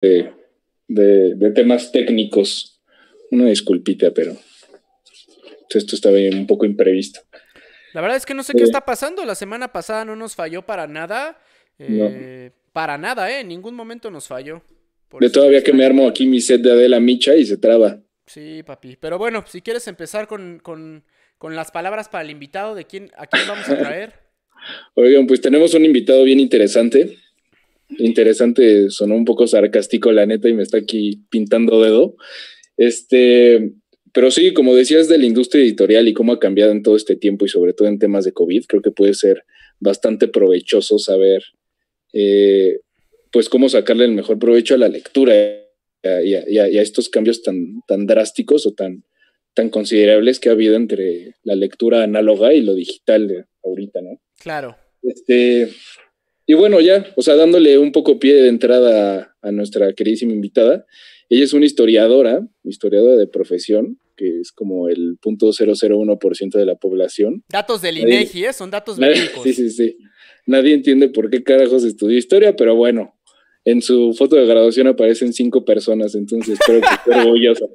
de, de, temas técnicos. Una disculpita, pero esto estaba un poco imprevisto. La verdad es que no sé qué está pasando. La semana pasada no nos falló para nada. Eh, para nada, ¿eh? En ningún momento nos falló. de todavía que me armo aquí mi set de Adela Micha y se traba. Sí, papi. Pero bueno, si quieres empezar con, con, con las palabras para el invitado, ¿de quién, a quién vamos a traer? Oigan, pues tenemos un invitado bien interesante. Interesante, sonó un poco sarcástico, la neta, y me está aquí pintando dedo. Este, pero sí, como decías de la industria editorial y cómo ha cambiado en todo este tiempo y sobre todo en temas de COVID, creo que puede ser bastante provechoso saber, eh, pues, cómo sacarle el mejor provecho a la lectura y a, estos cambios tan, tan drásticos o tan, tan considerables que ha habido entre la lectura análoga y lo digital de ahorita, ¿no? Claro. Este, y bueno, ya, o sea, dándole un poco pie de entrada a, nuestra queridísima invitada, ella es una historiadora, historiadora de profesión, que es como el .001% de la población. Datos del INEGI, ¿eh? Son datos médicos. Sí, sí, sí. Nadie entiende por qué carajos estudió historia, pero bueno, en su foto de graduación aparecen cinco personas, entonces espero que esté orgullosa.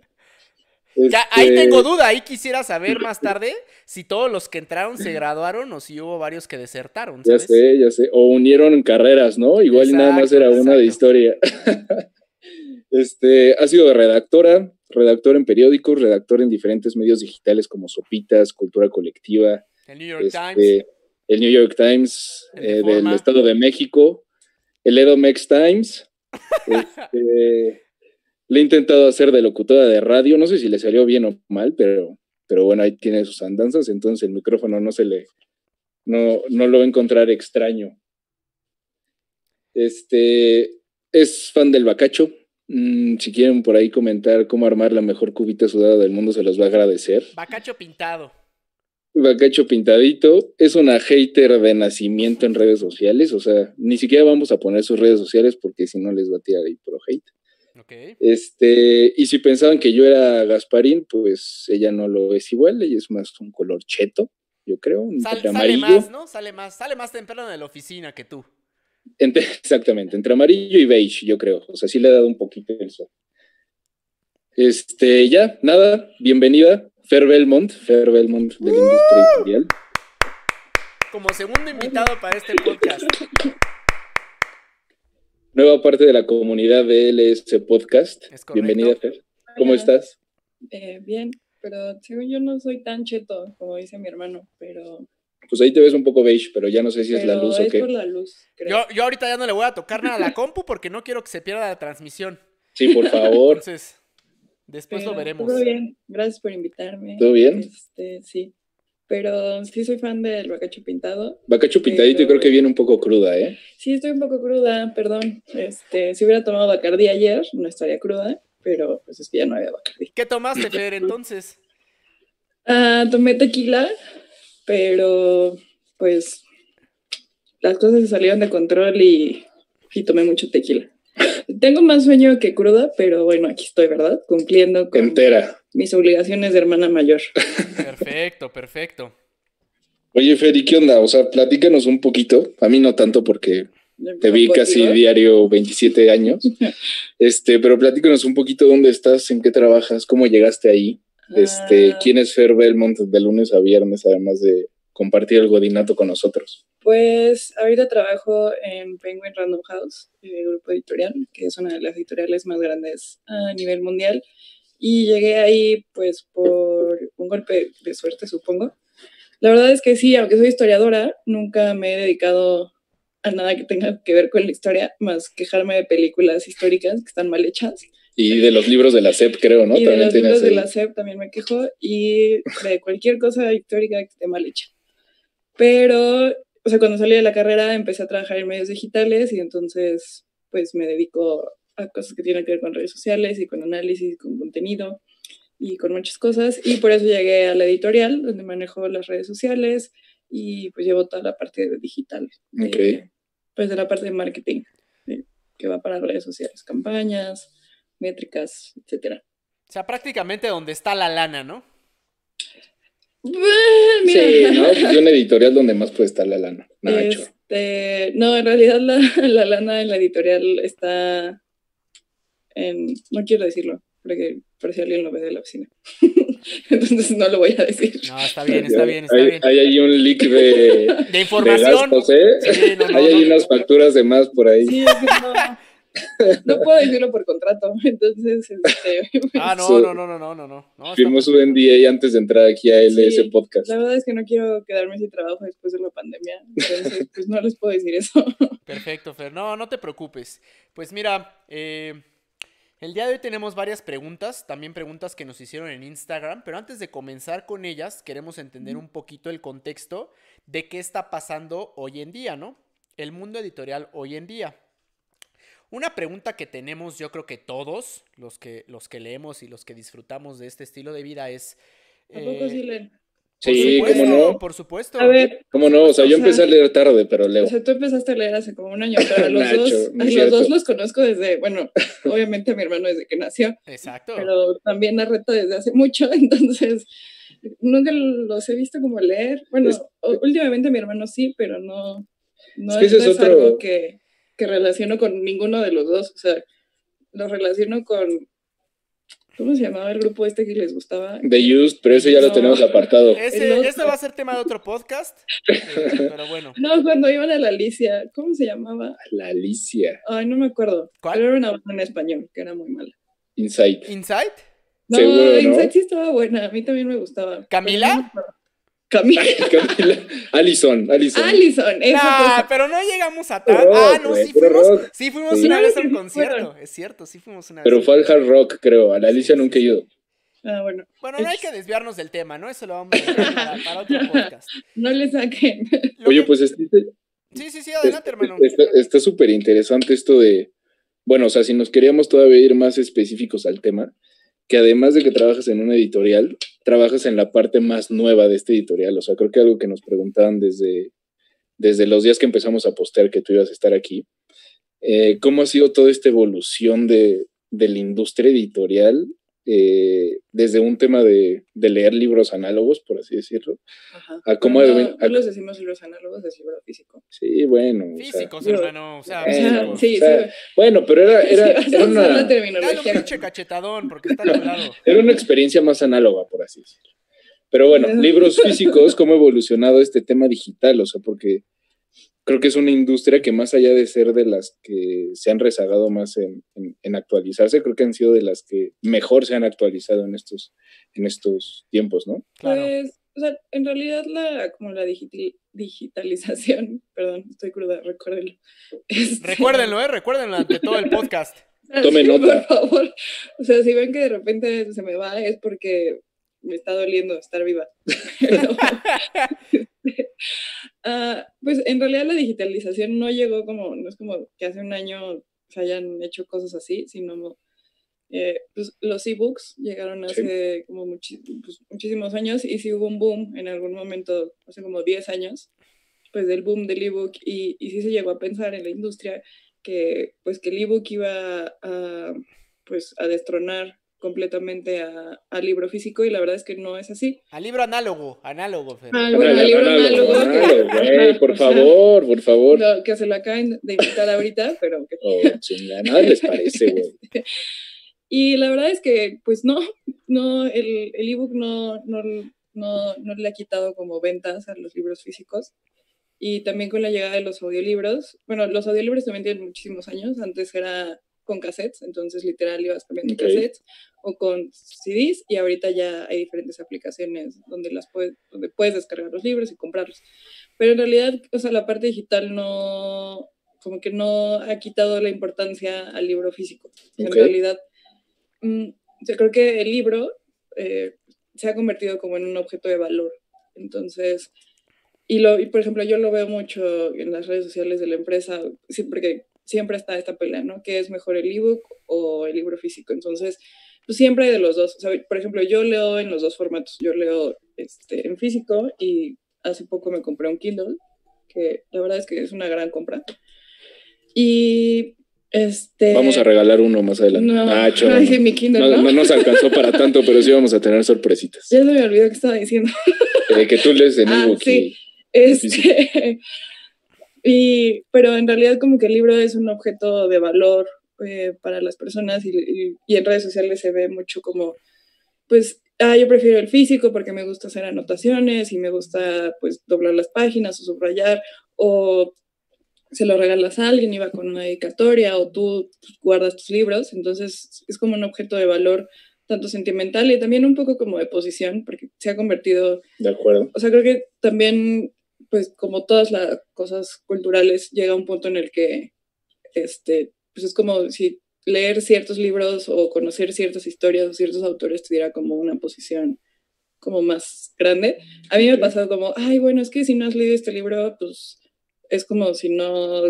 ahí este, tengo duda, ahí quisiera saber más tarde si todos los que entraron se graduaron o si hubo varios que desertaron. Ya sé, ya sé. O unieron carreras, ¿no? Igual nada más era una de historia. este, ha sido redactora, redactor en periódicos, redactor en diferentes medios digitales como Sopitas, Cultura Colectiva. El New York este, Times. El New York Times eh, del Estado de México. El Edomex Times. este, le he intentado hacer de locutora de radio, no sé si le salió bien o mal, pero, pero bueno, ahí tiene sus andanzas, entonces el micrófono no se le, no, no lo va a encontrar extraño. Este, es fan del bacacho. Mm, si quieren por ahí comentar cómo armar la mejor cubita sudada del mundo, se los va a agradecer. Bacacho pintado. Bacacho pintadito. Es una hater de nacimiento en redes sociales. O sea, ni siquiera vamos a poner sus redes sociales porque si no les va a tirar ahí pro hate. Este, y si pensaban que yo era Gasparín, pues ella no lo es igual, ella es más un color cheto, yo creo, un sale más, ¿no? Sale más, sale más temprano de la oficina que tú. exactamente, entre amarillo y beige, yo creo. O sea, sí le he dado un poquito el sol. Este, ya, nada, bienvenida, Fer Belmont, Fer Belmont de la industria editorial. Como segundo invitado para este podcast nueva parte de la comunidad de LS Podcast. Bienvenida, Fer. ¿Cómo estás? Eh, bien, pero según yo no soy tan cheto, como dice mi hermano, pero... Pues ahí te ves un poco beige, pero ya no sé si es la luz o qué. por la luz, Yo, yo ahorita ya no le voy a tocar nada a la compu porque no quiero que se pierda la transmisión. Sí, por favor. Entonces, después lo veremos. Todo bien, gracias por invitarme. ¿Todo bien? Este, sí. Pero sí soy fan del bacacho pintado. Bacacho pintadito y creo que viene un poco cruda, ¿eh? Sí, estoy un poco cruda, perdón. Este, si hubiera tomado Bacardí ayer, no estaría cruda, pero pues es que ya no había Bacardí. ¿Qué tomaste, Fer, entonces? Ah, tomé tequila, pero pues las cosas se salieron de control y, y tomé mucho tequila. Tengo más sueño que cruda, pero bueno, aquí estoy, ¿verdad? Cumpliendo con Entera. Mis obligaciones de hermana mayor. Perfecto, perfecto. Oye, Feri, ¿qué onda? O sea, platícanos un poquito. A mí no tanto porque te vi casi diario 27 años. este, pero platícanos un poquito dónde estás, en qué trabajas, cómo llegaste ahí. Este, ah. ¿quién es Fer Belmont de lunes a viernes, además de compartir el godinato con nosotros? Pues ahorita trabajo en Penguin Random House, el grupo editorial, que es una de las editoriales más grandes a nivel mundial. Y llegué ahí pues por un golpe de suerte, supongo. La verdad es que sí, aunque soy historiadora, nunca me he dedicado a nada que tenga que ver con la historia, más quejarme de películas históricas que están mal hechas. Y de los libros de la SEP, creo, ¿no? Y de los libros de la SEP también me quejo, y de cualquier cosa histórica que esté mal hecha. Pero, o sea, cuando salí de la carrera empecé a trabajar en medios digitales y entonces, pues me dedico a cosas que tienen que ver con redes sociales y con análisis, con contenido y con muchas cosas. Y por eso llegué a la editorial, donde manejo las redes sociales y pues llevo toda la parte de digital. pues de la parte de marketing, que va para redes sociales, campañas, métricas, etcétera. O sea, prácticamente donde está la lana, ¿no? Sí, ¿no? Pues una editorial donde más puede estar la lana. Este, no, en realidad la, la, lana en la editorial está en, no quiero decirlo, porque por si alguien lo ve de la oficina. Entonces no lo voy a decir. No, está bien, está bien, está hay, bien. Hay ahí un leak de, de información. De gastos, ¿eh? Sí, no, no, hay ahí unas facturas de más por ahí. Sí, es que no, no puedo decirlo por contrato. Entonces, este, Ah, no, Su- no, no, no, no, no, Firmó su. NDA antes de entrar aquí a LS Sí, Podcast. la verdad es que no quiero quedarme sin trabajo después de la pandemia. Entonces, pues no les puedo decir eso. Perfecto, Fer. No, no te preocupes. Pues mira, eh, el día de hoy tenemos varias preguntas, también preguntas que nos hicieron en Instagram, pero antes de comenzar con ellas, queremos entender un poquito el contexto de qué está pasando hoy en día, ¿no? El mundo editorial hoy en día. Una pregunta que tenemos, yo creo que todos, los que, los que leemos y los que disfrutamos de este estilo de vida es... ¿A poco eh, sí leen? Sí, supuesto, cómo no. Por supuesto. A ver, ¿Cómo no? O sea, yo O sea, empecé a leer tarde, pero leo. o sea, tú empezaste a leer hace como un año, pero a los Nacho, dos, no a los dos los conozco desde, bueno, obviamente a mi hermano desde que nació, Exacto. pero también a Reto desde hace mucho, entonces nunca los he visto como leer. Bueno, Es- últimamente mi hermano sí, pero no, no Es que ese no es es otro- algo que, que relaciono con ninguno de los dos, o sea, lo relaciono con, ¿cómo se llamaba el grupo este que les gustaba? The Used, pero eso ya lo tenemos apartado. Ese, ese va a ser tema de otro podcast, eh, pero bueno. No, cuando iban a la Alicia, ¿cómo se llamaba? La Alicia. Ay, no me acuerdo. ¿Cuál? Pero era una banda en español, que era muy mala. Insight. ¿Insight? No, Seguro, ¿no? Insight sí estaba buena, a mí también me gustaba. ¿Camila? No. Camila. Camila. Alison, Alison. Alison, esa Nah, cosa. pero no llegamos a. Rock, Ah, no, sí fuimos, rock. sí fuimos Sí. una vez a un Sí, concierto. Es cierto, sí fuimos una vez. Pero fue al hard rock, creo. A la Alicia nunca he ido. Ah, bueno, Bueno, no hay que desviarnos del tema, ¿no? Eso lo vamos a dejar para, para otro podcast. no le saquen. Oye, pues este, Sí, sí, sí, adelante, hermano. Está está súper interesante esto de, bueno, o sea, si nos queríamos todavía ir más específicos al tema, que además de que trabajas en una editorial, trabajas en la parte más nueva de este editorial. O sea, creo que algo que nos preguntaban desde, desde los días que empezamos a postear que tú ibas a estar aquí, eh, ¿cómo ha sido toda esta evolución de, de la industria editorial eh, desde un tema de, de leer libros análogos, por así decirlo, Ajá. a cómo no, los decimos libros análogos, es libro físico. Sí, bueno. o sea, Físicos, digo, hermano. O sea, O Bueno, sí, o sea, sí. Bueno, pero era, era, Sí, era una, Dale un terminología. pinche cachetadón, porque está logrado. era una experiencia más análoga, por así decirlo. Pero bueno, libros físicos, ¿cómo ha evolucionado este tema digital? O sea, porque creo que es una industria que más allá de ser de las que se han rezagado más en, en- en actualizarse, creo que han sido de las que mejor se han actualizado en estos, en estos tiempos, ¿no? Claro. Pues, o sea, en realidad la, como la digiti- digitalización, perdón, estoy cruda, recuérdenlo. Este, Recuérdenlo, ¿eh? Recuérdenlo ante todo el podcast. Tome nota. Por favor. O sea, si ven que de repente se me va, es porque me está doliendo estar viva. Ah, pues en realidad la digitalización no llegó como, no es como que hace un año se hayan hecho cosas así, sino eh, pues, los ebooks llegaron hace como pues, muchísimos años y sí hubo un boom en algún momento, hace como 10 años, pues del boom del ebook y, y sí se llegó a pensar en la industria que pues que el ebook iba a pues a destronar completamente a- al libro físico y la verdad es que no es así. Al libro análogo, análogo, Fer. Ah, bueno, al libro Análogo, análogo, análogo, güey, Ajá, por favor, por favor. lo que se lo acaban de invitar ahorita, pero que Oh, chinga, nada les parece, güey. Y la verdad es que, pues no, no, el, el ebook no, no, no, no le ha quitado como ventas a los libros físicos. Y también con la llegada de los audiolibros, bueno, los audiolibros también tienen muchísimos años, antes era con cassettes, entonces literal ibas cambiando Ok. cassettes o con CDs y ahorita ya hay diferentes aplicaciones donde, las puedes, donde puedes descargar los libros y comprarlos. Pero en realidad, o sea, la parte digital no, como que no ha quitado la importancia al libro físico. En realidad, mm, yo creo que el libro eh, se ha convertido como en un objeto de valor. Entonces, y, lo, y por ejemplo, yo lo veo mucho en las redes sociales de la empresa, siempre que siempre está esta pelea, ¿no? ¿Qué es mejor el ebook o el libro físico? Entonces, pues siempre hay de los dos. O sea, por ejemplo, yo leo en los dos formatos. Yo leo este, en físico y hace poco me compré un Kindle, que la verdad es que es una gran compra. Y este... Vamos a regalar uno más adelante. No, Ah, no. mi Kindle, No, ¿no? no nos alcanzó para tanto, pero sí vamos a tener sorpresitas. Ya se me olvidó que estaba diciendo. Eh, que tú lees en Ah, ebook sí. y- Este, y, pero en realidad como que el libro es un objeto de valor eh, para las personas y, y, en redes sociales se ve mucho como, pues, ah, yo prefiero el físico porque me gusta hacer anotaciones y me gusta, pues, doblar las páginas o subrayar o se lo regalas a alguien y va con una dedicatoria o tú pues, guardas tus libros, entonces es como un objeto de valor tanto sentimental y también un poco como de posición, porque se ha convertido... De acuerdo. O sea, creo que también, pues como todas las cosas culturales, llega un punto en el que, este, pues es como si leer ciertos libros o conocer ciertas historias o ciertos autores te diera como una posición como más grande. A mí me ha pasado como, ay, bueno, es que si no has leído este libro, pues es como si no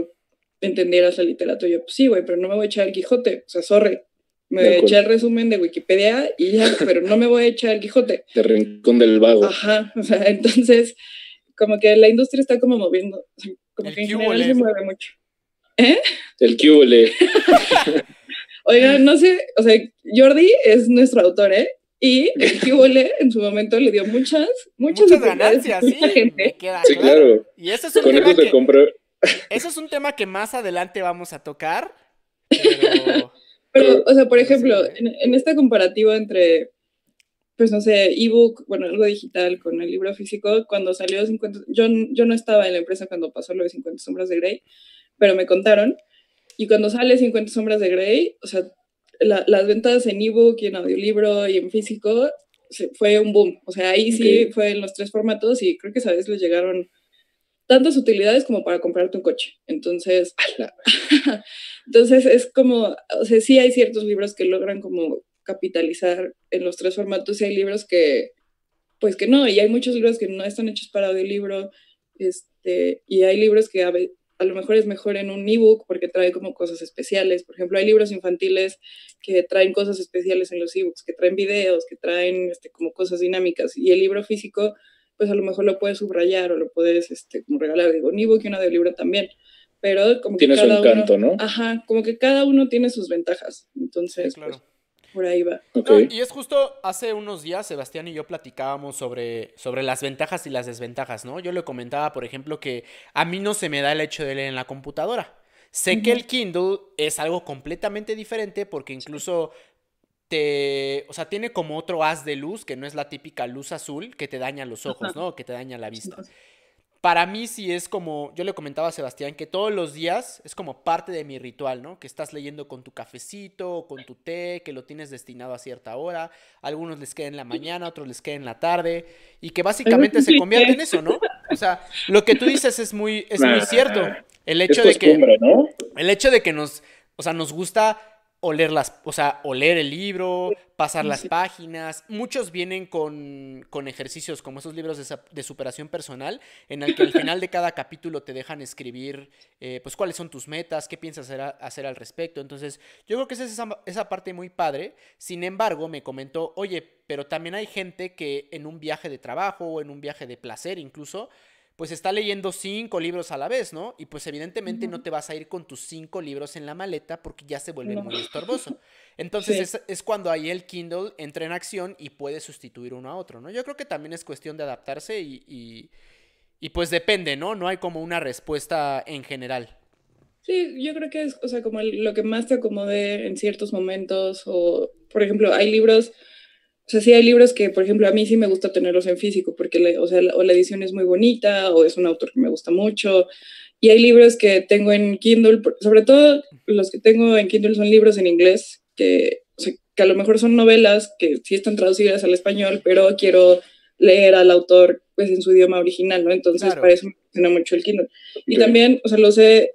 entendieras la literatura. Yo, pues sí, güey, pero no me voy a echar el Quijote, o sea, sorry. Me eché el resumen de Wikipedia y ya, pero no me voy a echar el Quijote. De Rincón del Vago. Ajá, o sea, entonces, como que la industria está como moviendo, como que en general se mueve mucho. ¿Eh? El cubole. Oiga, no sé, o sea, Jordi es nuestro autor, ¿eh? Y el Cubole en su momento le dio muchas, muchas, muchas ganancias, sí. Gente. sí, claro. Y eso es un tema eso que, Eso es un tema que más adelante vamos a tocar. Pero, pero o sea, por ejemplo, en, esta comparativa entre, pues no sé, ebook, bueno, algo digital con el libro físico, cuando salió 50, yo, yo no estaba en la empresa cuando pasó lo de 50 sombras de Grey, pero me contaron. Y cuando sale 50 sombras de Grey, o sea, las ventas en ebook y en audiolibro y en físico fue un boom. O sea, ahí sí fue en los tres formatos y creo que esa vez les llegaron tantas utilidades como para comprarte un coche. Entonces, entonces es como, o sea, sí hay ciertos libros que logran como capitalizar en los tres formatos y hay libros que, pues que no, y hay muchos libros que no están hechos para audiolibro, este, y hay libros que a, a lo mejor es mejor en un ebook porque trae como cosas especiales. Por ejemplo, hay libros infantiles que traen cosas especiales en los ebooks, que traen videos, que traen este, como cosas dinámicas. Y el libro físico, pues a lo mejor lo puedes subrayar o lo puedes este, como regalar. Digo, un ebook y un libro también. Pero como que cada encanto, uno, ¿no? Ajá, como que cada uno tiene sus ventajas. Entonces, pues, por ahí va. y es justo hace unos días Sebastián y yo platicábamos sobre, sobre las ventajas y las desventajas, ¿no? Yo le comentaba, por ejemplo, que a mí no se me da el hecho de leer en la computadora. Sé que el Kindle es algo completamente diferente porque incluso te, o sea, tiene como otro haz de luz que no es la típica luz azul que te daña los ojos, ¿no? Que te daña la vista para mí sí es como, yo le comentaba a Sebastián, que todos los días es como parte de mi ritual, ¿no? Que estás leyendo con tu cafecito o con tu té, que lo tienes destinado a cierta hora, algunos les queda en la mañana, otros les queda en la tarde, y que básicamente se convierte en eso, ¿no? O sea, lo que tú dices es muy, es muy cierto. El hecho de que, el hecho de que nos, o sea, nos gusta oler las, o sea, oler el libro, pasar las páginas. Muchos vienen con, con, ejercicios como esos libros de, de, superación personal, en el que al final de cada capítulo te dejan escribir, eh, pues, cuáles son tus metas, qué piensas hacer, hacer al respecto. Entonces, yo creo que esa es esa, esa parte muy padre. Sin embargo, me comentó, oye, pero también hay gente que en un viaje de trabajo o en un viaje de placer incluso, pues está leyendo cinco libros a la vez, ¿no? Y pues evidentemente no te vas a ir con tus cinco libros en la maleta porque ya se vuelve muy estorboso. Entonces es, cuando ahí el Kindle entra en acción y puede sustituir uno a otro, ¿no? Yo creo que también es cuestión de adaptarse y, y, pues depende, ¿no? No hay como una respuesta en general. Sí, yo creo que es, o sea, como lo que más te acomode en ciertos momentos o, por ejemplo, hay libros o sea, sí hay libros que, por ejemplo, a mí sí me gusta tenerlos en físico, porque o sea, la, o la edición es muy bonita, o es un autor que me gusta mucho. Y hay libros que tengo en Kindle, sobre todo los que tengo en Kindle son libros en inglés, que, o sea, que a lo mejor son novelas que sí están traducidas al español, pero quiero leer al autor pues en su idioma original, ¿no? Entonces, para eso me funciona mucho el Kindle. Y también, o sea, lo sé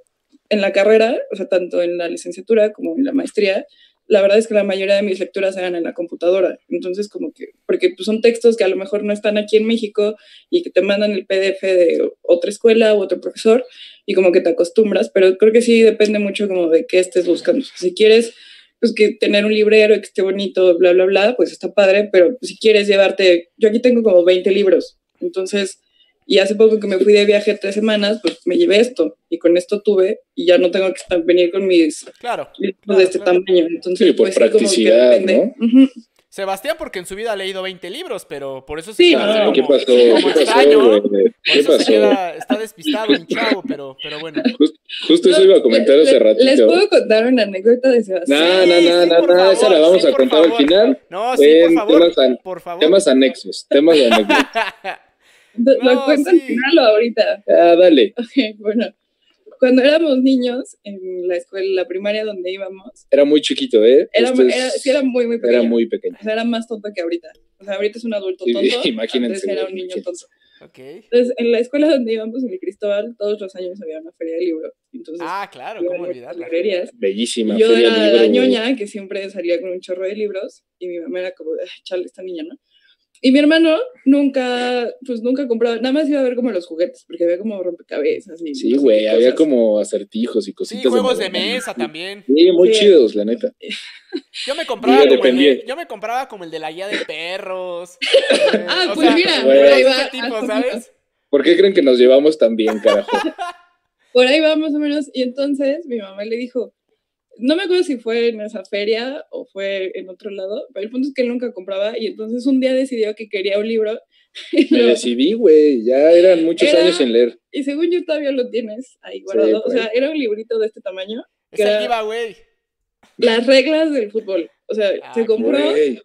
en la carrera, o sea, tanto en la licenciatura como en la maestría, la verdad es que la mayoría de mis lecturas eran en la computadora. Entonces, como que, porque pues, son textos que a lo mejor no están aquí en México y que te mandan el PDF de otra escuela u otro profesor y como que te acostumbras, pero creo que sí depende mucho como de qué estés buscando. Si quieres, pues que tener un librero que esté bonito, bla, bla, bla, pues está padre, pero si quieres llevarte, yo aquí tengo como 20 libros, entonces y hace poco que me fui de viaje tres semanas, pues me llevé esto y con esto tuve y ya no tengo que venir con mis claro, libros de este tamaño. Entonces, sí, por pues, practicidad, ¿no? Sebastián, porque en su vida ha leído 20 libros, pero por eso se Sí, queda no. ¿Qué pasó? ¿Qué pasó? Por ¿Qué eso se pasó? queda, está despistado un chavo, pero, pero bueno. Justo eso iba a comentar Le- hace le- Les ratito. puedo contar una anécdota de Sebastián. No, no, Sí, no, sí, no, por no, esa la vamos sí, a por contar al final. No, sí, por En favor. temas, an- por favor. temas anexos, temas anexos. Lo No, cuento sí. al final o ahorita. Ah, dale. Ok, bueno. Cuando éramos niños, en la escuela, la primaria donde íbamos, Era muy chiquito, ¿eh? era, es- era, sí era muy, muy pequeño. era muy pequeño. O sea, era más tonto que ahorita. O sea, ahorita es un adulto Sí, tonto. imagínense, Antes era un niño imagínense. tonto. Ok. Entonces, en la escuela donde íbamos, en el Cristóbal, todos los años había una feria de libros. Entonces, Ah, claro, ¿cómo olvidarla? librerías. Bellísima. Yo feria era libro, la ñoña que siempre salía con un chorro de libros y mi mamá era como, "Ay, chale, esta niña, ¿no? Y mi hermano nunca, pues nunca compraba, nada más iba a ver como los juguetes, porque había como rompecabezas y Sí, güey, había como acertijos y Sí, cositas. juegos de mesa también. Sí, muy Sí. chidos, la neta. Yo me compraba Yo como el yo me compraba como el de la guía de perros. eh, Ah, o pues sea, mira, por ahí va, tipo, ¿sabes? ¿Por qué creen que nos llevamos tan bien, carajo? Por ahí va más o menos. Y entonces mi mamá le dijo, no me acuerdo si fue en esa feria o fue en otro lado, pero el punto es que él nunca compraba y entonces un día decidió que quería un libro. Y, Me lo- decidí, güey. Ya eran muchos Era- años sin leer. y según yo todavía lo tienes ahí guardado. o sea, era un librito de este tamaño. Es que el. Las reglas del fútbol. O sea, Ah, se compró Güey.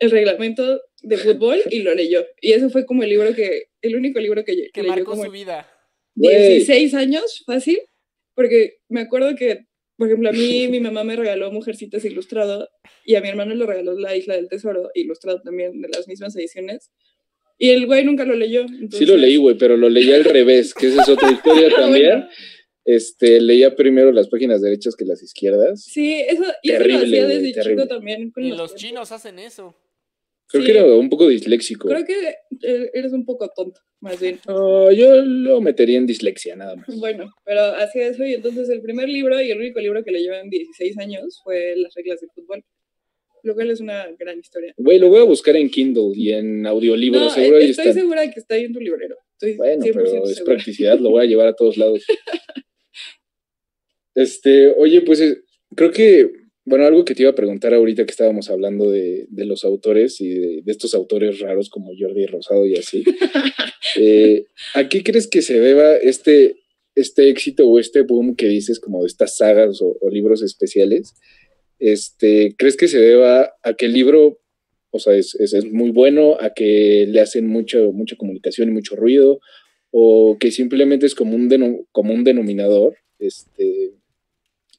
el reglamento de fútbol y lo leyó. Y ese fue como el libro que, el único libro que, Que leyó marcó como su vida. Güey. 16 años, fácil, porque me acuerdo que, por ejemplo, a mí mi mamá me regaló Mujercitas Ilustrado y a mi hermano le regaló La Isla del Tesoro, ilustrado también de las mismas ediciones. Y el güey nunca lo leyó. Sí lo entonces- leí, güey, pero lo leí al revés, que esa es otra historia Ah, también. bueno. Este, leía primero las páginas derechas que las izquierdas. Sí, eso, y eso Terrible, lo hacía desde terrible. chico también. Con Y los los chinos hacen eso. Creo Sí. que era un poco disléxico. Creo que eh, eres un poco tonto, más bien. No, yo lo metería en dislexia, nada más. Bueno, pero hacía eso y entonces el primer libro y el único libro que leyó en 16 años fue Las reglas del fútbol, lo cual es una gran historia. Güey, lo voy a buscar en Kindle y en audiolibro, No, seguro ahí estoy segura de que está ahí en tu librero. Estoy Bueno, 100% pero es practicidad, lo voy a llevar a todos lados. Este, oye, pues eh, creo que, bueno, algo que te iba a preguntar ahorita que estábamos hablando de, de los autores y de, de estos autores raros como Jordi Rosado y así. eh, ¿A qué crees que se deba este, este éxito o este boom que dices como de estas sagas o, o libros especiales? Este, ¿Crees que se deba a que el libro, o sea, es, es, es muy bueno, a que le hacen mucho, mucha comunicación y mucho ruido? o que simplemente es como un, deno- como un denominador este,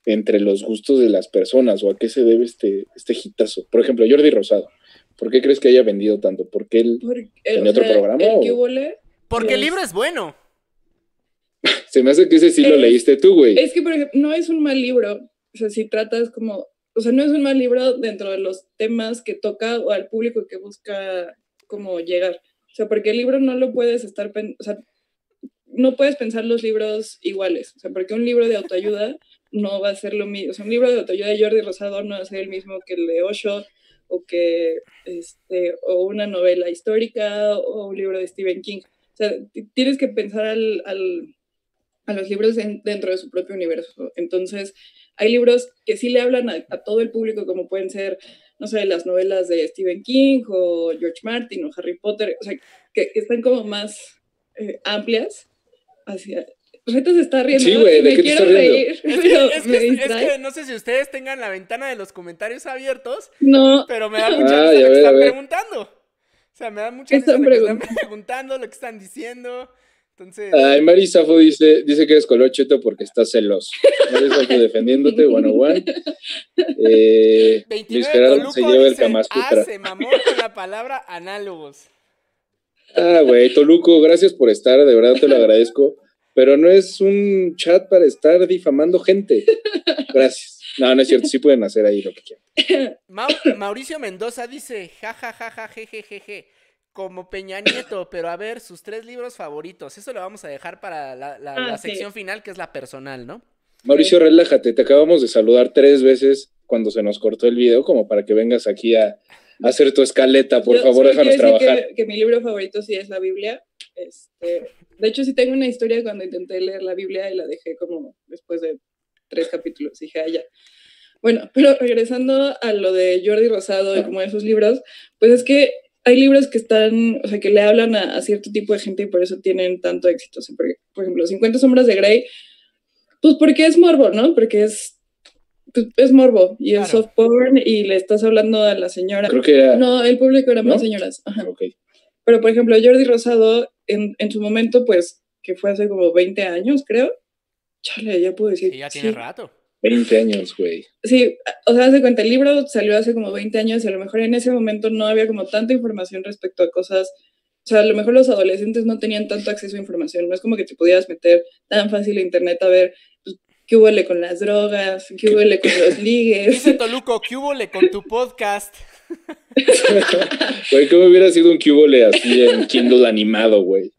entre los gustos de las personas, o a qué se debe este, este hitazo. Por ejemplo, Jordi Rosado, ¿por qué crees que haya vendido tanto? ¿Porque él Porque, ¿Tenía otro programa El que Porque el libro es bueno. se me hace que ese sí lo leíste tú, güey? Es que, por ejemplo, no es un mal libro. O sea, si tratas como. O sea, no es un mal libro dentro de los temas que toca o al público que busca como llegar. O sea, porque el libro no lo puedes estar. pen- O sea, no puedes pensar los libros iguales. O sea, porque un libro de autoayuda no va a ser lo mismo. O sea, un libro de autoayuda de Jordi Rosado no va a ser el mismo que el de Osho o que este o una novela histórica o un libro de Stephen King. O sea, tienes que pensar al, al- a los libros en- dentro de su propio universo. Entonces, hay libros que sí le hablan a, todo el público, como pueden ser, no sé, las novelas de Stephen King o George Martin o Harry Potter, o sea, que, que están como más eh, amplias hacia... Rita se está riendo Sí, güey, ¿de qué te quiero estás riendo? reír, Es que, pero es que- es no sé si ustedes tengan la ventana de los comentarios abiertos, No, pero me da mucha Ah, risa lo que están preguntando. O sea, me da mucha ¿Qué risa están lo que están preguntando? lo que están diciendo. Entonces, Ay, Mari Safo dice, dice que eres color cheto porque estás celoso. Mari Safo defendiéndote, bueno, one. Eh, 29 Luis Gerardo Toluco se lleva el Kama ah, se mamó con la palabra análogos. Ah, güey, Toluco, gracias por estar, de verdad te lo agradezco. Pero no es un chat para estar difamando gente. Gracias. No, no es cierto, sí pueden hacer ahí lo que quieran. Mau- Mauricio Mendoza dice, ja, ja, ja, ja, je, je, je, je, como Peña Nieto, pero a ver, sus tres libros favoritos. Eso lo vamos a dejar para la, la- Ah, la sí. sección final, que es la personal, ¿no? Mauricio, relájate, te acabamos de saludar tres veces cuando se nos cortó el video, como para que vengas aquí a, a hacer tu escaleta, por Yo favor, déjanos trabajar. Que, que mi libro favorito sí es la Biblia. Este, de hecho, sí tengo una historia cuando intenté leer la Biblia y la dejé como después de tres capítulos. Dije, ah, ya. Bueno, pero regresando a lo de Jordi Rosado y como esos libros, pues es que hay libros que están, o sea, que le hablan a, cierto tipo de gente y por eso tienen tanto éxito. por, ejemplo, 50 sombras de Grey, pues porque es morbo, ¿no? Porque es, pues, es morbo y es soft porn y le estás hablando a la señora. Creo que era... No, el público era más señoras. Ajá. Pero, por ejemplo, Jordi Rosado, en, en su momento, pues, que fue hace como 20 años, creo. Chale, ya puedo decir. Sí, ya tiene rato. 20 años, güey. Sí, o sea, hace cuenta, el libro salió hace como 20 años y a lo mejor en ese momento no había como tanta información respecto a cosas, o sea, a lo mejor los adolescentes no tenían tanto acceso a información, no es como que te pudieras meter tan fácil a internet a ver pues, qué huele con las drogas, qué huele con los ligues. Dice Toluco, qué huele con tu podcast. Güey, ¿cómo hubiera sido un cubole así en Kindle animado, güey?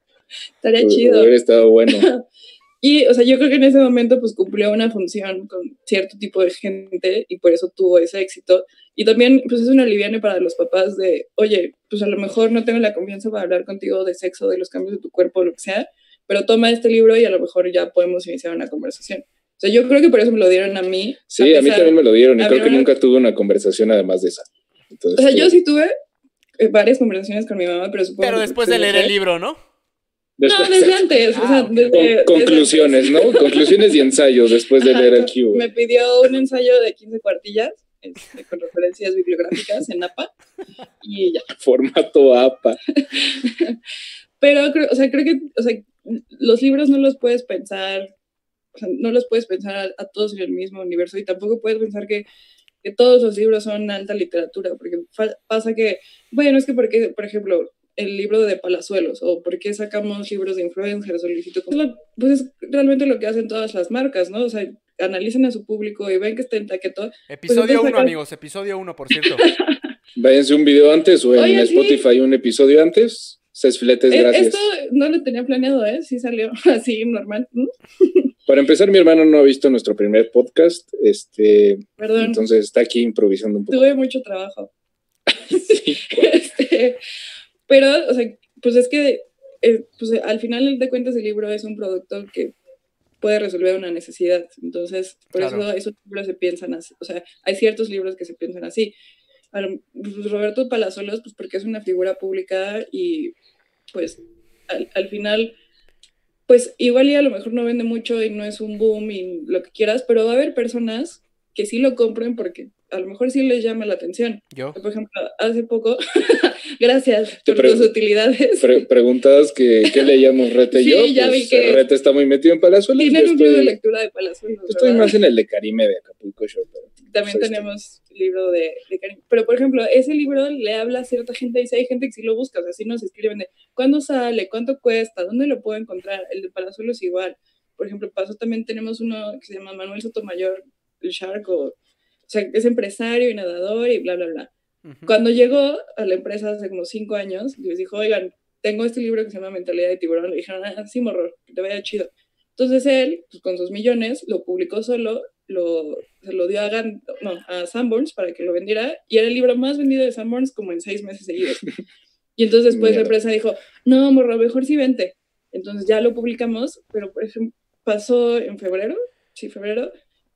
Estaría chido. Hubiera estado bueno. Y, o sea, yo creo que en ese momento pues cumplió una función con cierto tipo de gente y por eso tuvo ese éxito. Y también pues es una aliviane para los papás de, oye, pues a lo mejor no tengo la confianza para hablar contigo de sexo, de los cambios de tu cuerpo, lo que sea, pero toma este libro y a lo mejor ya podemos iniciar una conversación. O sea, yo creo que por eso me lo dieron a mí. Sí, a, mí también me lo dieron y creo que nunca tuve una conversación además de esa. O sea, yo sí tuve eh, varias conversaciones con mi mamá, pero supongo Pero después de leer el libro, ¿no? no, desde antes. o sea, desde, conclusiones, ¿no? conclusiones y ensayos después de leer el Q. Me pidió un ensayo de 15 cuartillas este, con referencias bibliográficas en APA y ya. Formato APA. Pero, o sea, creo que o sea, los libros no los puedes pensar, o sea, no los puedes pensar a, todos en el mismo universo y tampoco puedes pensar que que todos los libros son alta literatura, porque pasa que, bueno, es que porque, por ejemplo, el libro de Palazuelos o por qué sacamos libros de influencers o pues es realmente lo que hacen todas las marcas, ¿no? O sea, analicen a su público y ven que está en taqueto. Pues episodio 1, amigos, episodio 1, por cierto. Váyanse un video antes o en Spotify un episodio antes. Ses filetes, eh, gracias. Esto no lo tenía planeado, ¿eh? Sí salió así, normal. Para empezar, mi hermano no ha visto nuestro primer podcast. Este, Perdón. Entonces está aquí improvisando un poco. Tuve mucho trabajo. sí. este, pero, o sea, pues es que eh, pues al final de cuentas el libro es un producto que puede resolver una necesidad. Entonces, por eso esos libros se piensan así. O sea, hay ciertos libros que se piensan así. Pues, Roberto Palazuelos, pues porque es una figura pública y pues al, al, final, pues igual y a lo mejor no vende mucho y no es un boom y lo que quieras, pero va a haber personas que sí lo compren porque a lo mejor sí les llama la atención. Yo. Por ejemplo, hace poco, gracias por tus utilidades. preguntas que qué leíamos Rete y yo. Ya vi pues, que Rete está muy metido en Palazuelos. Tienen un libro de lectura de Palazuelos. Estoy más en el de Karime de Acapulco Shore. También pues, tenemos libro de, de Karime. Pero, por ejemplo, ese libro le habla a cierta gente y si hay gente que sí lo busca, o sea, sí nos escriben de cuándo sale, cuánto cuesta, dónde lo puedo encontrar. El de Palazuelos igual. Por ejemplo, paso también tenemos uno que se llama Manuel Sotomayor, el Shark o o sea, es empresario y nadador y bla, bla, bla. Cuando llegó a la empresa hace como cinco años, les dijo, oigan, tengo este libro que se llama Mentalidad de Tiburón. Le dijeron, ah, sí, morro, que te vaya chido. Entonces él, pues, con sus millones, lo publicó solo, lo, se lo dio a, no, a Sanborns para que lo vendiera y era el libro más vendido de Sanborns como en seis meses seguidos. Y entonces después la empresa dijo, no, morro, mejor sí vente. Entonces ya lo publicamos, pero por ejemplo, pasó en febrero, sí, febrero,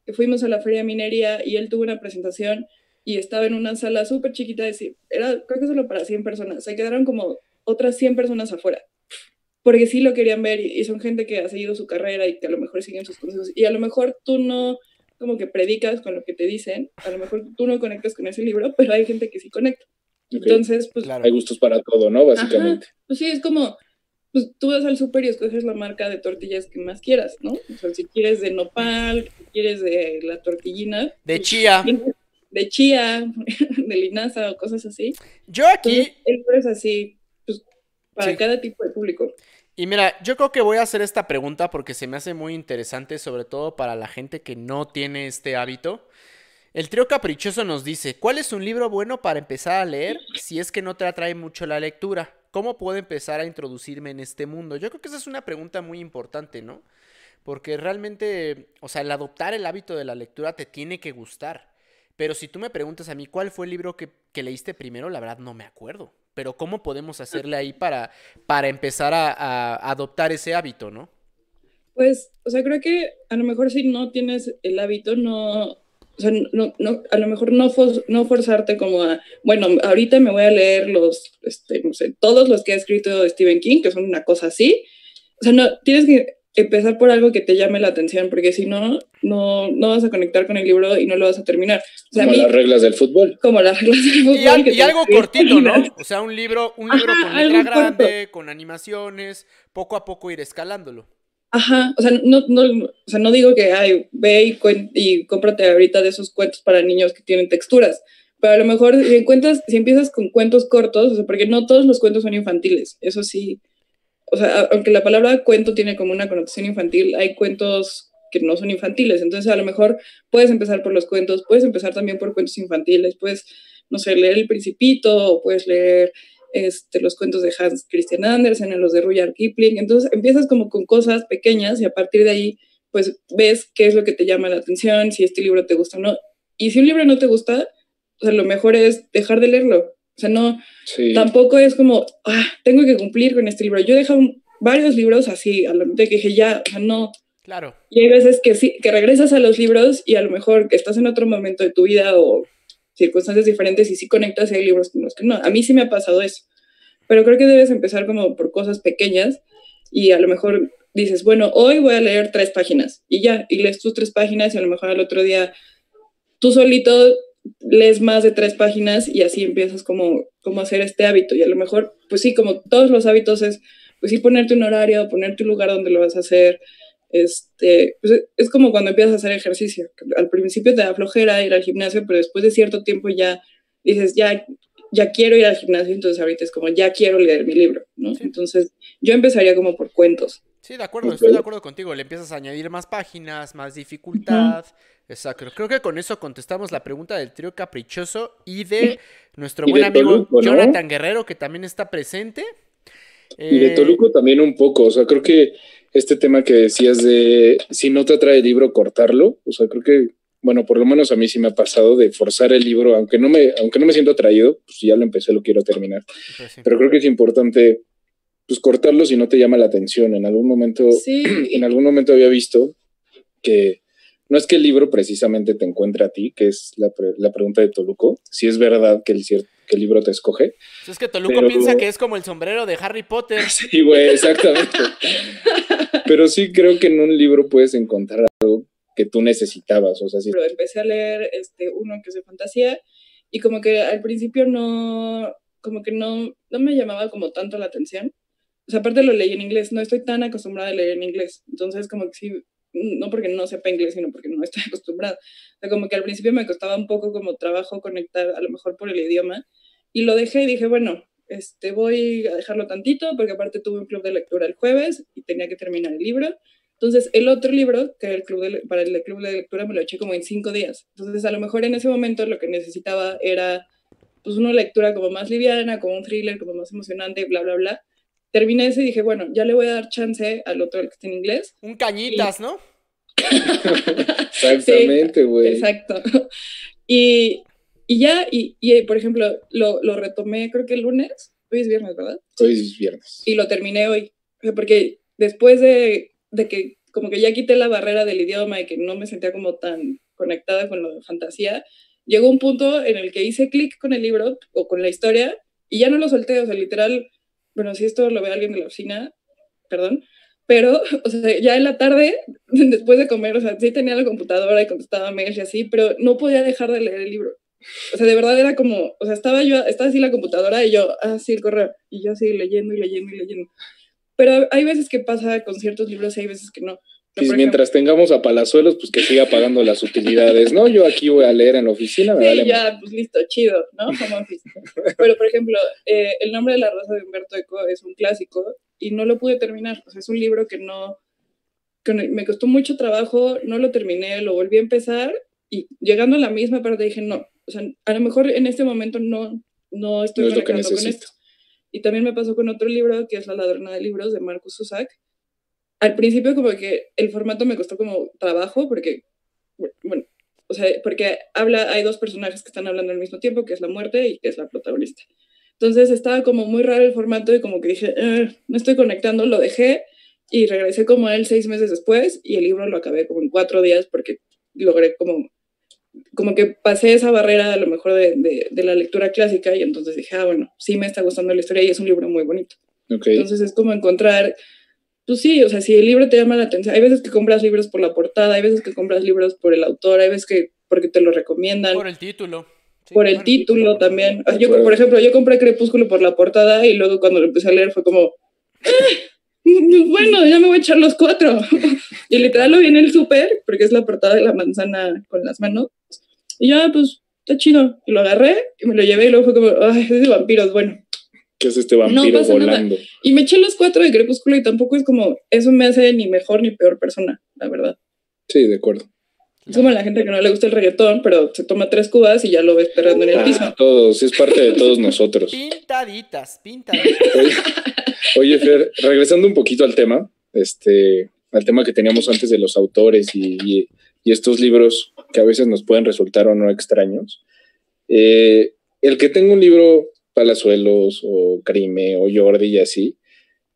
que fuimos a la feria de minería y él tuvo una presentación y estaba en una sala súper chiquita, de, era creo que solo para 100 personas, se quedaron como otras 100 personas afuera, porque sí lo querían ver y, son gente que ha seguido su carrera y que a lo mejor siguen sus consejos y a lo mejor tú no como que predicas con lo que te dicen, a lo mejor tú no conectas con ese libro, pero hay gente que sí conecta. Entonces, pues... Hay gustos para todo, ¿no? Básicamente. pues sí, es como, pues tú vas al súper y escoges la marca de tortillas que más quieras, ¿no? O sea, si quieres de nopal, si quieres de la tortillina. De pues, chía. De chía, de linaza o cosas así. Yo aquí... el es así, pues, para cada tipo de público. Y mira, yo creo que voy a hacer esta pregunta porque se me hace muy interesante, sobre todo para la gente que no tiene este hábito. El trío caprichoso nos dice, ¿cuál es un libro bueno para empezar a leer si es que no te atrae mucho la lectura? ¿Cómo puedo empezar a introducirme en este mundo? Yo creo que esa es una pregunta muy importante, ¿no? Porque realmente, o sea, el adoptar el hábito de la lectura te tiene que gustar. Pero si tú me preguntas a mí cuál fue el libro que, leíste primero, la verdad no me acuerdo. Pero ¿cómo podemos hacerle ahí para, para empezar a, adoptar ese hábito, no? Pues, o sea, creo que a lo mejor si no tienes el hábito, no, o sea, no, no, a lo mejor no, no forzarte como a, bueno, ahorita me voy a leer los, este, no sé, todos los que ha escrito Stephen King, que son una cosa así. O sea, no, tienes que empezar por algo que te llame la atención, porque si no, no, no vas a conectar con el libro y no lo vas a terminar. como las reglas del fútbol. Como las reglas del fútbol. Y, algo cortito, ¿no? O sea, un libro, un libro con letra grande, con animaciones, poco a poco ir escalándolo. Ajá, o sea, no, no, o sea, no digo que ay, ve y, y cómprate ahorita de esos cuentos para niños que tienen texturas, pero a lo mejor si encuentras, si empiezas con cuentos cortos, o sea, porque no todos los cuentos son infantiles, eso sí, o sea, aunque la palabra cuento tiene como una connotación infantil, hay cuentos que no son infantiles, entonces a lo mejor puedes empezar por los cuentos, puedes empezar también por cuentos infantiles, puedes, no sé, leer El Principito, o puedes leer este, los cuentos de Hans Christian Andersen, los de Rudyard Kipling. Entonces empiezas como con cosas pequeñas y a partir de ahí, pues ves qué es lo que te llama la atención, si este libro te gusta o no. Y si un libro no te gusta, o sea, lo mejor es dejar de leerlo. O sea, no, tampoco es como, ah, tengo que cumplir con este libro. Yo he dejado varios libros así, a lo de que dije, ya, o sea, no. Claro. Y hay veces que sí, que regresas a los libros y a lo mejor que estás en otro momento de tu vida o circunstancias diferentes y sí conectas y hay libros con los que no. A mí sí me ha pasado eso. Pero creo que debes empezar como por cosas pequeñas y a lo mejor dices, bueno, hoy voy a leer tres páginas y ya, y lees tus tres páginas y a lo mejor al otro día tú solito lees más de tres páginas y así empiezas como, como a hacer este hábito. Y a lo mejor, pues sí, como todos los hábitos es, pues sí, ponerte un horario, ponerte un lugar donde lo vas a hacer, este, pues es como cuando empiezas a hacer ejercicio. Al principio te da flojera ir al gimnasio, pero después de cierto tiempo ya dices, ya, ya quiero ir al gimnasio, entonces ahorita es como, ya quiero leer mi libro, ¿no? Entonces yo empezaría como por cuentos. Sí, de acuerdo, estoy de acuerdo contigo. Le empiezas a añadir más páginas, más dificultad. Exacto. Creo que con eso contestamos la pregunta del trío caprichoso y de nuestro buen amigo Jonathan Guerrero, que también está presente. Y de eh, Toluco también un poco. O sea, creo que este tema que decías de si no te atrae el libro, cortarlo. O sea, creo que, bueno, por lo menos a mí sí me ha pasado de forzar el libro, aunque no me, aunque no me siento atraído, pues ya lo empecé, lo quiero terminar. Pues Pero creo que es importante pues cortarlo si no te llama la atención. En algún momento, en algún momento había visto que no es que el libro precisamente te encuentre a ti, que es la, pregunta de Toluco, si es verdad que el, que el libro te escoge. Es que Toluco piensa que es como el sombrero de Harry Potter. Sí, güey, exactamente. pero sí creo que en un libro puedes encontrar algo que tú necesitabas. O sea, sí. Pero empecé a leer este, uno que es de fantasía y como que al principio no, como que no, no me llamaba como tanto la atención. O sea, aparte lo leí en inglés, no estoy tan acostumbrada a leer en inglés. Entonces, como que sí, no porque no sepa inglés, sino porque no estoy acostumbrada. O sea, como que al principio me costaba un poco como trabajo conectar a lo mejor por el idioma y lo dejé y dije, bueno, este, voy a dejarlo tantito porque aparte tuve un club de lectura el jueves y tenía que terminar el libro. Entonces, el otro libro, que el club de, para el club de lectura, me lo eché como en cinco días. Entonces, a lo mejor en ese momento lo que necesitaba era pues una lectura como más liviana, como un thriller, como más emocionante, bla, bla, bla terminé ese y dije, bueno, ya le voy a dar chance al otro, el que está en inglés. Un cañitas, ¿no? Exactamente, güey. exacto. Y, y ya, y, y, por ejemplo, lo, lo, retomé creo que el lunes. Hoy es viernes, ¿verdad? Hoy es viernes. Y lo terminé hoy. Porque después de, de que como que ya quité la barrera del idioma y que no me sentía como tan conectada con lo de fantasía, llegó un punto en el que hice clic con el libro o con la historia y ya no lo solté, o sea, literal, bueno, si esto lo ve alguien de la oficina, perdón, pero, o sea, ya en la tarde, después de comer, o sea, sí tenía la computadora y contestaba mails y así, pero no podía dejar de leer el libro. O sea, de verdad era como, o sea, estaba yo, estaba así la computadora y yo, ah, sí, el correo, y yo así leyendo y leyendo y leyendo. Pero hay veces que pasa con ciertos libros y hay veces que no. Y mientras tengamos a Palazuelos, pues que siga pagando las utilidades, ¿no? Yo aquí voy a leer en la oficina, me sí, ya, pues listo, chido, ¿no? Pero, por ejemplo, eh, El nombre de la rosa de Humberto Eco es un clásico y no lo pude terminar. O sea, es un libro que no, que me costó mucho trabajo, no lo terminé, lo volví a empezar y llegando a la misma parte dije, no, o sea, a lo mejor en este momento no, no estoy no con esto. Y también me pasó con otro libro que es La ladrona de libros de Marcus Zusak al principio como que el formato me costó como trabajo porque, bueno, o sea, porque habla, hay dos personajes que están hablando al mismo tiempo, que es la muerte y que es la protagonista. Entonces estaba como muy raro el formato y como que dije, eh, no estoy conectando, lo dejé y regresé como a él seis meses después y el libro lo acabé como en cuatro días porque logré como como que pasé esa barrera a lo mejor de, de, de, la lectura clásica y entonces dije, ah, bueno, sí me está gustando la historia y es un libro muy bonito. Okay. Entonces es como encontrar, pues sí, o sea, si el libro te llama la atención, hay veces que compras libros por la portada, hay veces que compras libros por el autor, hay veces que porque te lo recomiendan. Por el título. Sí, por el título también. Yo, por ejemplo, yo compré Crepúsculo por la portada y luego cuando lo empecé a leer fue como, eh, bueno, ya me voy a echar los cuatro. y literal lo vi en el súper, porque es la portada de la manzana con las manos. Y ya, pues, está chido. Y lo agarré y me lo llevé y luego fue como, ay, es de vampiros, bueno. ¿Qué es este vampiro no volando? Nada. Y me eché los cuatro de Crepúsculo y tampoco es como, eso me hace ni mejor ni peor persona, la verdad. Sí, de acuerdo. Es como la gente que no le gusta el reggaetón, pero se toma tres cubas y ya lo ves perdiendo en el piso. Ah, todos, es parte de todos nosotros. Pintaditas, pintaditas. Oye, oye, Fer, regresando un poquito al tema, este, al tema que teníamos antes de los autores y, y, y estos libros que a veces nos pueden resultar o no extraños. Eh, el que tenga un libro Palazuelos o Crime o Jordi y así,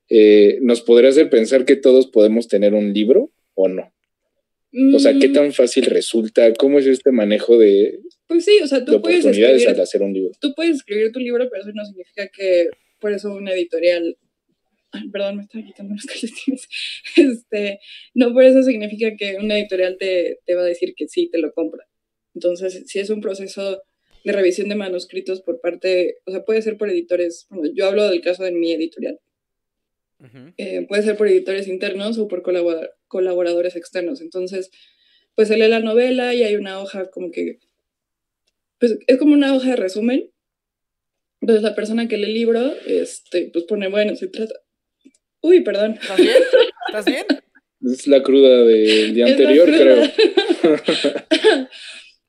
eh, ¿nos podría hacer pensar que todos podemos tener un libro o no? O sea, ¿qué tan fácil resulta? ¿Cómo es este manejo de, pues sí, o sea, tú de puedes oportunidades escribir, al hacer un libro? Tú puedes escribir tu libro, pero eso no significa que por eso una editorial... Ay, perdón, me estaba quitando los calcetines. Este, no por eso significa que una editorial te, te va a decir que sí, te lo compra. Entonces, si es un proceso de revisión de manuscritos por parte, o sea, puede ser por editores, bueno, yo hablo del caso de mi editorial. Uh -huh. eh, puede ser por editores internos o por colabor colaboradores externos. Entonces, pues se lee la novela y hay una hoja como que, pues es como una hoja de resumen. Entonces la persona que lee el libro, este, pues pone, bueno, se trata... Uy, perdón. ¿Estás bien? ¿Estás bien? Es la cruda del día anterior, creo.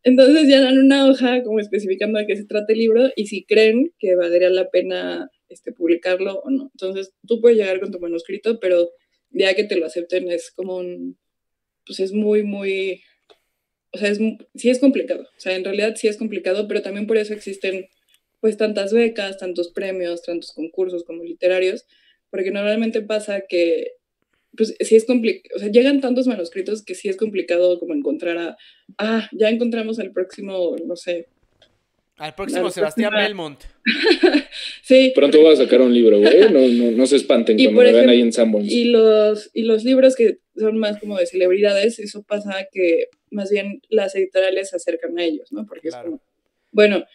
Entonces ya dan una hoja como especificando de qué se trata el libro y si creen que valdría la pena este, publicarlo o no. Entonces tú puedes llegar con tu manuscrito, pero ya que te lo acepten es como un, pues es muy, muy, o sea, es, sí es complicado. O sea, en realidad sí es complicado, pero también por eso existen pues tantas becas, tantos premios, tantos concursos como literarios, porque normalmente pasa que pues sí es complicado, o sea, llegan tantos manuscritos que sí es complicado como encontrar a, ah, ya encontramos al próximo, no sé. Al próximo Sebastián próxima... Belmont. sí. Pronto va a sacar un libro, güey, no, no, no se espanten cuando me vean ahí en Sanborns. Y los, y los libros que son más como de celebridades, eso pasa que más bien las editoriales se acercan a ellos, ¿no? Porque claro. es como, bueno,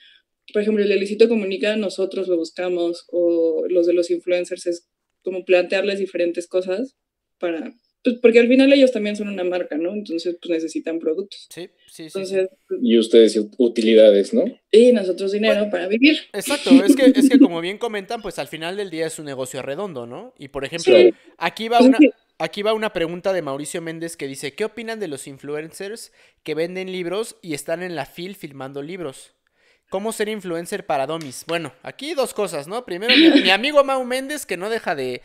por ejemplo, el de Licito Comunica, nosotros lo buscamos, o los de los influencers es como plantearles diferentes cosas para, pues porque al final ellos también son una marca, ¿no? Entonces, pues necesitan productos. Sí, sí, sí. Entonces, sí. Y ustedes utilidades, ¿no? Y nosotros dinero bueno, para vivir. Exacto, es que, es que como bien comentan, pues al final del día es un negocio redondo, ¿no? Y por ejemplo, sí. aquí va una... Aquí va una pregunta de Mauricio Méndez que dice, ¿qué opinan de los influencers que venden libros y están en la fil filmando libros? ¿Cómo ser influencer para domis? Bueno, aquí dos cosas, ¿no? Primero, mi, mi amigo Mau Méndez que no deja de,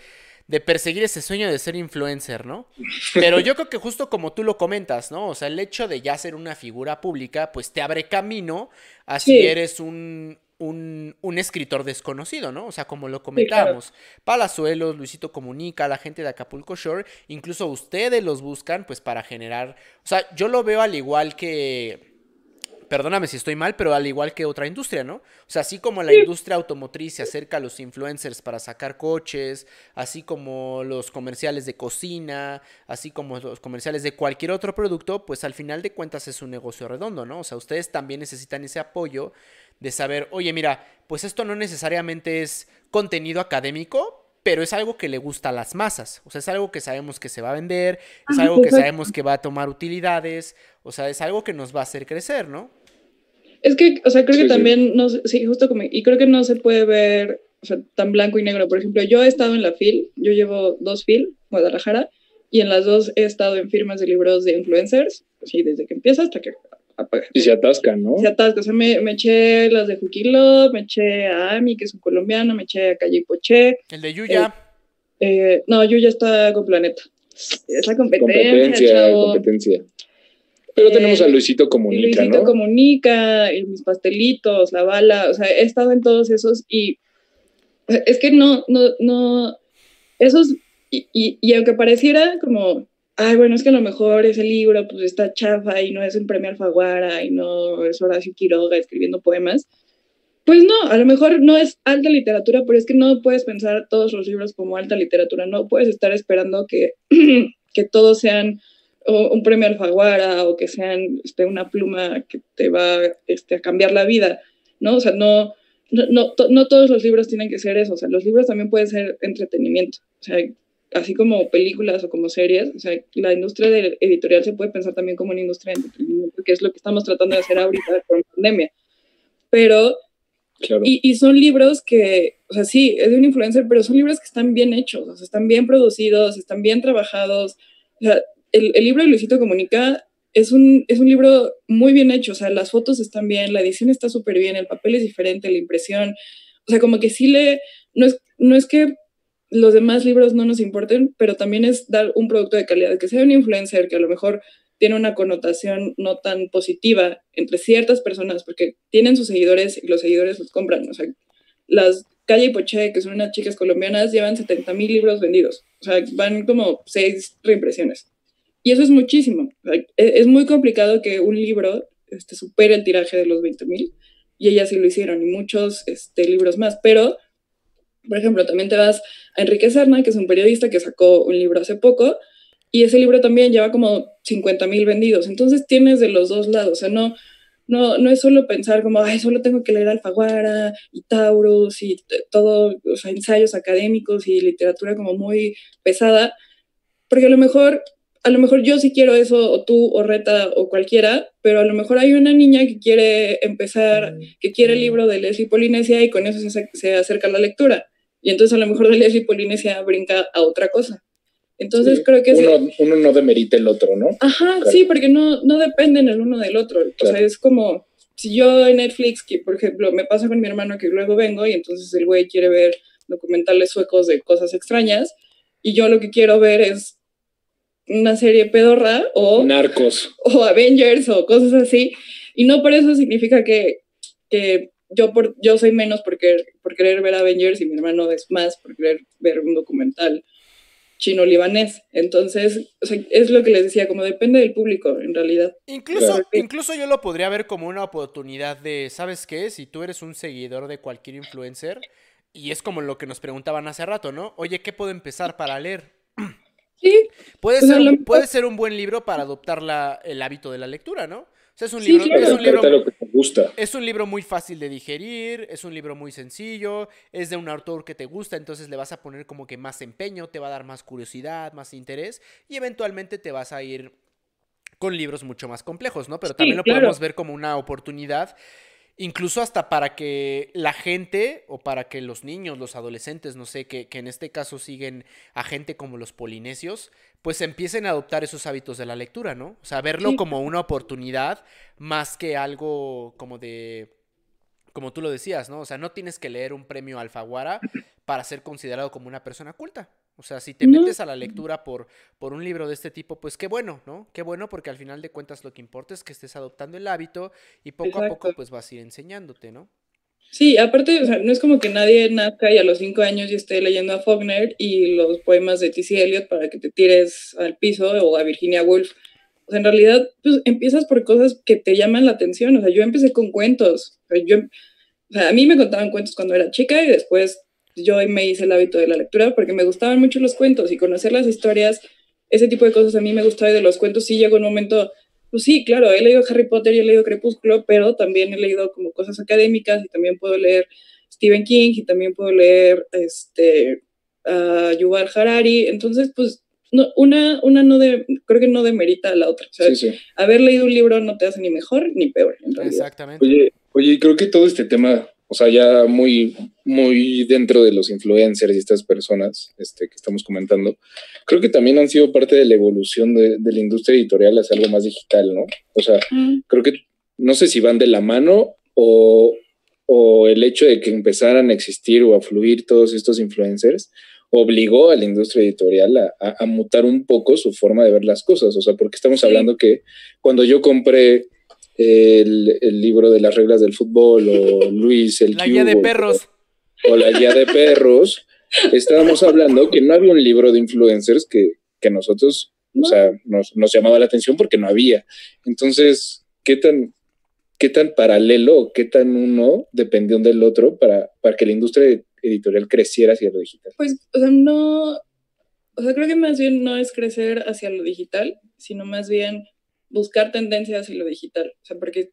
de perseguir ese sueño de ser influencer, ¿no? Pero yo creo que justo como tú lo comentas, ¿no? O sea, el hecho de ya ser una figura pública, pues te abre camino a si sí. eres un, un, un, escritor desconocido, ¿no? O sea, como lo comentábamos, sí, claro. Palazuelos, Luisito Comunica, la gente de Acapulco Shore, incluso ustedes los buscan, pues, para generar, o sea, yo lo veo al igual que, perdóname si estoy mal, pero al igual que otra industria, ¿no? O sea, así como la sí. industria automotriz se acerca a los influencers para sacar coches, así como los comerciales de cocina, así como los comerciales de cualquier otro producto, pues al final de cuentas es un negocio redondo, ¿no? O sea, ustedes también necesitan ese apoyo de saber, oye, mira, pues esto no necesariamente es contenido académico, pero es algo que le gusta a las masas. O sea, es algo que sabemos que se va a vender, es algo que sabemos que va a tomar utilidades, o sea, es algo que nos va a hacer crecer, ¿no? Es que, o sea, creo sí, que también, sí. no sí, justo como, y creo que no se puede ver, o sea, tan blanco y negro. Por ejemplo, yo he estado en la FIL, yo llevo dos FIL, Guadalajara, y en las dos he estado en firmas de libros de influencers, sí, desde que empieza hasta que apaga. Y se atascan, ¿no? Se atascan, o sea, me, me eché las de Juquilo, me eché a Ami, que es un colombiano, me eché a Calle Poché. El de Yuya. Eh, eh, no, Yuya está con Planeta. Es la competencia, competencia chavo. competencia. Pero tenemos a Luisito Comunica, Luisito ¿no? Comunica, y mis pastelitos, la bala, o sea, he estado en todos esos y es que no, no, no, esos, y, y, y aunque pareciera como, ay, bueno, es que a lo mejor ese libro pues está chafa y no es un premio Alfaguara y no es Horacio Quiroga escribiendo poemas. Pues no, a lo mejor no es alta literatura, pero es que no puedes pensar todos los libros como alta literatura, no puedes estar esperando que, que todos sean un premio Alfaguara o que sean este, una pluma que te va este, a cambiar la vida, ¿no? O sea, no, no, no, no, todos los libros tienen que ser eso, o sea, los libros también pueden ser entretenimiento, o sea, así como películas o como series, o sea, la industria de editorial se puede pensar también como una industria de entretenimiento, que es lo que estamos tratando de hacer ahorita con pandemia. Pero, y, y, son libros que, o sea, sí, es de un influencer, pero son libros que están bien hechos, o sea, están bien producidos, están bien trabajados. O sea, el, el libro de Luisito Comunica es un, es un libro muy bien hecho, o sea, las fotos están bien, la edición está súper bien, el papel es diferente, la impresión, o sea, como que sí le, no es, no es que los demás libros no nos importen, pero también es dar un producto de calidad, que sea un influencer que a lo mejor tiene una connotación no tan positiva entre ciertas personas, porque tienen sus seguidores y los seguidores los compran. O sea, las Calle y Poche, que son unas chicas colombianas, llevan 70 mil libros vendidos. O sea, van como seis reimpresiones. Y eso es muchísimo. E, es muy complicado que un libro este, supere el tiraje de los 20 mil. Y ellas sí lo hicieron, y muchos este, libros más. Pero por ejemplo, también te vas a Enrique Serna, que es un periodista que sacó un libro hace poco, y ese libro también lleva como 50 mil vendidos. Entonces tienes de los dos lados, o sea, no, no, no es solo pensar como, ay, solo tengo que leer Alfaguara y Taurus y todo, o sea, ensayos académicos y literatura como muy pesada, porque a lo mejor, a lo mejor yo sí quiero eso, o tú, o Reta, o cualquiera, pero a lo mejor hay una niña que quiere empezar, mm, que quiere el libro de Leslie Polinesia y con eso se, se acerca a la lectura. Y entonces a lo mejor de Leslie Polinesia brinca a otra cosa. Entonces creo que... Uno, uno, no demerita el otro, ¿no? Ajá, sí, porque no, no dependen el uno del otro. O sea, es como, si yo en Netflix, que por ejemplo me pasa con mi hermano que luego vengo y entonces el güey quiere ver documentales suecos de cosas extrañas y yo lo que quiero ver es una serie pedorra o... Narcos. O Avengers o cosas así. Y no por eso significa que, que yo, por, yo soy menos por querer, por querer ver Avengers y mi hermano es más por querer ver un documental chino-libanés. Entonces, es lo que les decía, como depende del público, en realidad. Incluso, incluso yo lo podría ver como una oportunidad de, ¿sabes qué? Si tú eres un seguidor de cualquier influencer, y es como lo que nos preguntaban hace rato, ¿no? Oye, ¿qué puedo empezar para leer? Sí. Puede, ser, puede ser un buen libro para adoptar la, el hábito de la lectura, ¿no? es un libro, es un libro, gusta. es un libro muy fácil de digerir, es un libro muy sencillo, es de un autor que te gusta, entonces le vas a poner como que más empeño, te va a dar más curiosidad, más interés y eventualmente te vas a ir con libros mucho más complejos, ¿no? Pero también lo podemos ver como una oportunidad incluso hasta para que la gente o para que los niños, los adolescentes, no sé, que, que, en este caso siguen a gente como los polinesios, pues empiecen a adoptar esos hábitos de la lectura, ¿no? O sea, verlo como una oportunidad más que algo como de, como tú lo decías, ¿no? O sea, no tienes que leer un premio Alfaguara para ser considerado como una persona culta. O sea, si te metes a la lectura por, por un libro de este tipo, pues qué bueno, ¿no? Qué bueno porque al final de cuentas lo que importa es que estés adoptando el hábito y poco a poco pues vas a ir enseñándote, ¿no? Sí, aparte, o sea, no es como que nadie nazca y a los cinco años ya esté leyendo a Faulkner y los poemas de T.C. Eliot para que te tires al piso o a Virginia Woolf. O sea, en realidad, pues empiezas por cosas que te llaman la atención. O sea, yo empecé con cuentos. O sea, yo, o sea, a mí me contaban cuentos cuando era chica y después yo me hice el hábito de la lectura porque me gustaban mucho los cuentos y conocer las historias, ese tipo de cosas a mí me gustaba y de los cuentos sí llegó un momento pues sí, claro, he leído Harry Potter y he leído Crepúsculo, pero también he leído como cosas académicas y también puedo leer Stephen King y también puedo leer este, uh, Yuval Harari. Entonces, pues no, una, una no de, creo que no demerita a la otra. O sea, haber leído un libro no te hace ni mejor ni peor. Exactamente. Oye, oye, creo que todo este tema o sea, ya muy, muy dentro de los influencers y estas personas este, que estamos comentando, creo que también han sido parte de la evolución de, la industria editorial hacia algo más digital, ¿no? O sea, mm. creo que no sé si van de la mano o, o el hecho de que empezaran a existir o a fluir todos estos influencers obligó a la industria editorial a, a, a, mutar un poco su forma de ver las cosas. O sea, porque estamos hablando que cuando yo compré el, libro de las reglas del fútbol o Luis el La guía de perros. O, la guía de perros. Estábamos hablando que no había un libro de influencers que, que nosotros O sea, nos, nos llamaba la atención porque no había. Entonces, ¿qué tan, qué tan paralelo, qué tan uno dependió del otro para, para que la industria editorial creciera hacia lo digital? Pues, o sea, no, o sea, creo que más bien no es crecer hacia lo digital, sino más bien buscar tendencias hacia lo digital. O sea, porque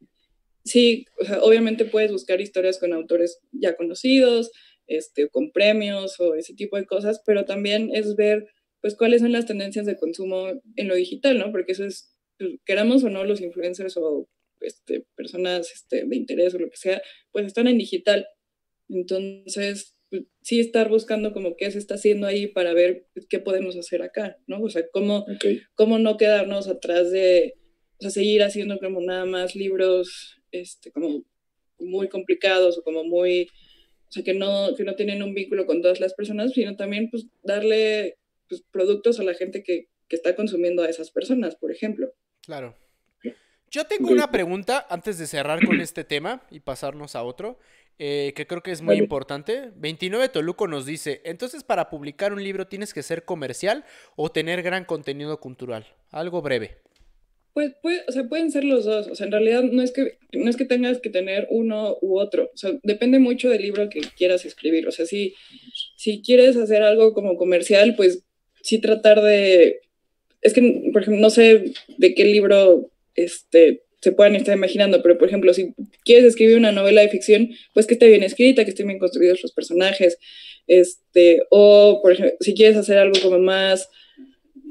sí, o sea, obviamente puedes buscar historias con autores ya conocidos, este, con premios o ese tipo de cosas, pero también es ver, pues, cuáles son las tendencias de consumo en lo digital, ¿no? Porque eso es, pues, queramos o no, los influencers o este, personas este, de interés o lo que sea, pues están en digital. Entonces, pues, sí estar buscando como qué se está haciendo ahí para ver qué podemos hacer acá, ¿no? O sea, cómo, cómo no quedarnos atrás de, o sea, seguir haciendo como nada más libros, este, como muy complicados o como muy, o sea, que no, que no tienen un vínculo con todas las personas, sino también, pues, darle pues, productos a la gente que, que está consumiendo a esas personas, por ejemplo. Claro. Yo tengo una pregunta antes de cerrar con este tema y pasarnos a otro, eh, que creo que es muy importante. 29 Toluco nos dice, entonces para publicar un libro tienes que ser comercial o tener gran contenido cultural. Algo breve. Pues, pues, o sea, pueden ser los dos. O sea, en realidad no es que no es que tengas que tener uno u otro. O sea, depende mucho del libro que quieras escribir. O sea, si, si quieres hacer algo como comercial, pues sí tratar de. Es que, por ejemplo, no sé de qué libro este, se puedan estar imaginando, pero por ejemplo, si quieres escribir una novela de ficción, pues que esté bien escrita, que estén bien construidos los personajes, este, o por ejemplo, si quieres hacer algo como más,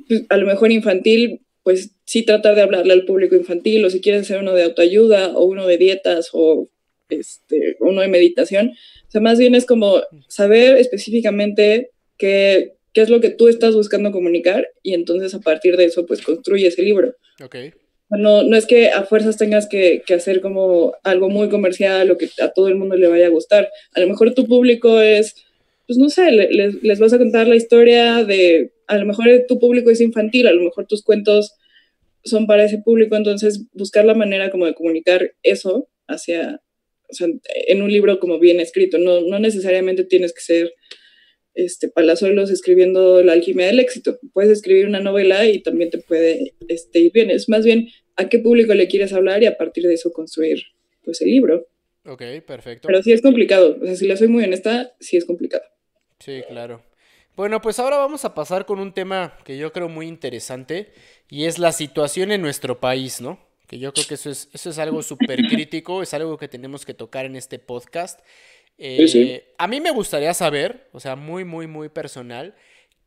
pues, a lo mejor infantil, pues sí tratar de hablarle al público infantil, o si quieres hacer uno de autoayuda, o uno de dietas, o este, uno de meditación, o sea, más bien es como saber específicamente qué, qué es lo que tú estás buscando comunicar, y entonces a partir de eso, pues construye ese libro. Okay. No, no es que a fuerzas tengas que, que, hacer como algo muy comercial o que a todo el mundo le vaya a gustar. A lo mejor tu público es, pues no sé, les, les vas a contar la historia de, a lo mejor tu público es infantil, a lo mejor tus cuentos son para ese público, entonces buscar la manera como de comunicar eso hacia, o sea, en un libro como bien escrito. No, no necesariamente tienes que ser este, Palazuelos escribiendo La alquimia del éxito. Puedes escribir una novela y también te puede este, ir bien. Es más bien a qué público le quieres hablar y a partir de eso construir pues el libro. Ok, perfecto. Pero sí es complicado. O sea, si le soy muy honesta, sí es complicado. Sí, claro. Bueno, pues ahora vamos a pasar con un tema que yo creo muy interesante y es la situación en nuestro país, ¿no? Que yo creo que eso es, eso es algo súper crítico, es algo que tenemos que tocar en este podcast. Eh, a mí me gustaría saber, o sea, muy, muy, muy personal,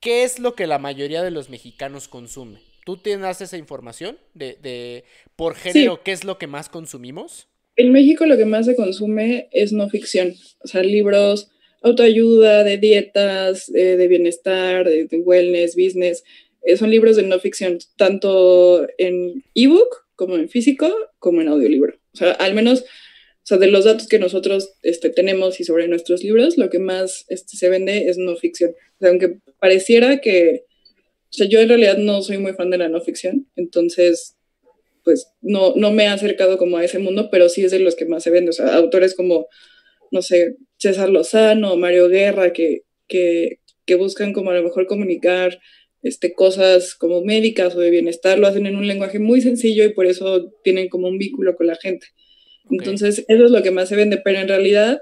¿qué es lo que la mayoría de los mexicanos consume? ¿Tú tienes esa información de, de por género, qué es lo que más consumimos? En México lo que más se consume es no ficción, o sea, libros, autoayuda, de dietas, de bienestar, de, wellness, business. Eh, son libros de no ficción, tanto en ebook como en físico, como en audiolibro. O sea, al menos o sea, de los datos que nosotros este, tenemos y sobre nuestros libros, lo que más este, se vende es no ficción. O sea, aunque pareciera que, o sea, yo en realidad no soy muy fan de la no ficción, entonces, pues no, no me he acercado como a ese mundo, pero sí es de los que más se vende. O sea, autores como, no sé, César Lozano, Mario Guerra, que, que, que buscan como a lo mejor comunicar este, cosas como médicas o de bienestar, lo hacen en un lenguaje muy sencillo y por eso tienen como un vínculo con la gente. Entonces, eso es lo que más se vende, pero en realidad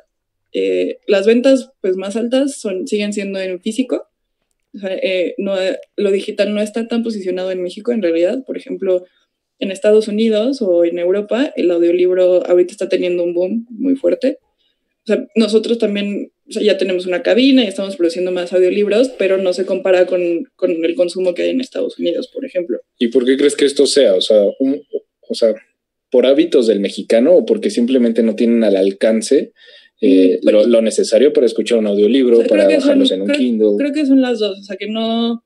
eh, las ventas pues, más altas son, siguen siendo en físico. Eh, no, lo digital no está tan posicionado en México en realidad. Por ejemplo, en Estados Unidos o en Europa, el audiolibro ahorita está teniendo un boom muy fuerte. O sea, nosotros también ya tenemos una cabina y estamos produciendo más audiolibros, pero no se compara con, con, el consumo que hay en Estados Unidos, por ejemplo. ¿Y por qué crees que esto sea? O sea, un, o sea por hábitos del mexicano o porque simplemente no tienen al alcance eh, mm, lo, necesario para escuchar un audiolibro, para bajarlos en un Kindle. Creo que son las dos, o sea, que no,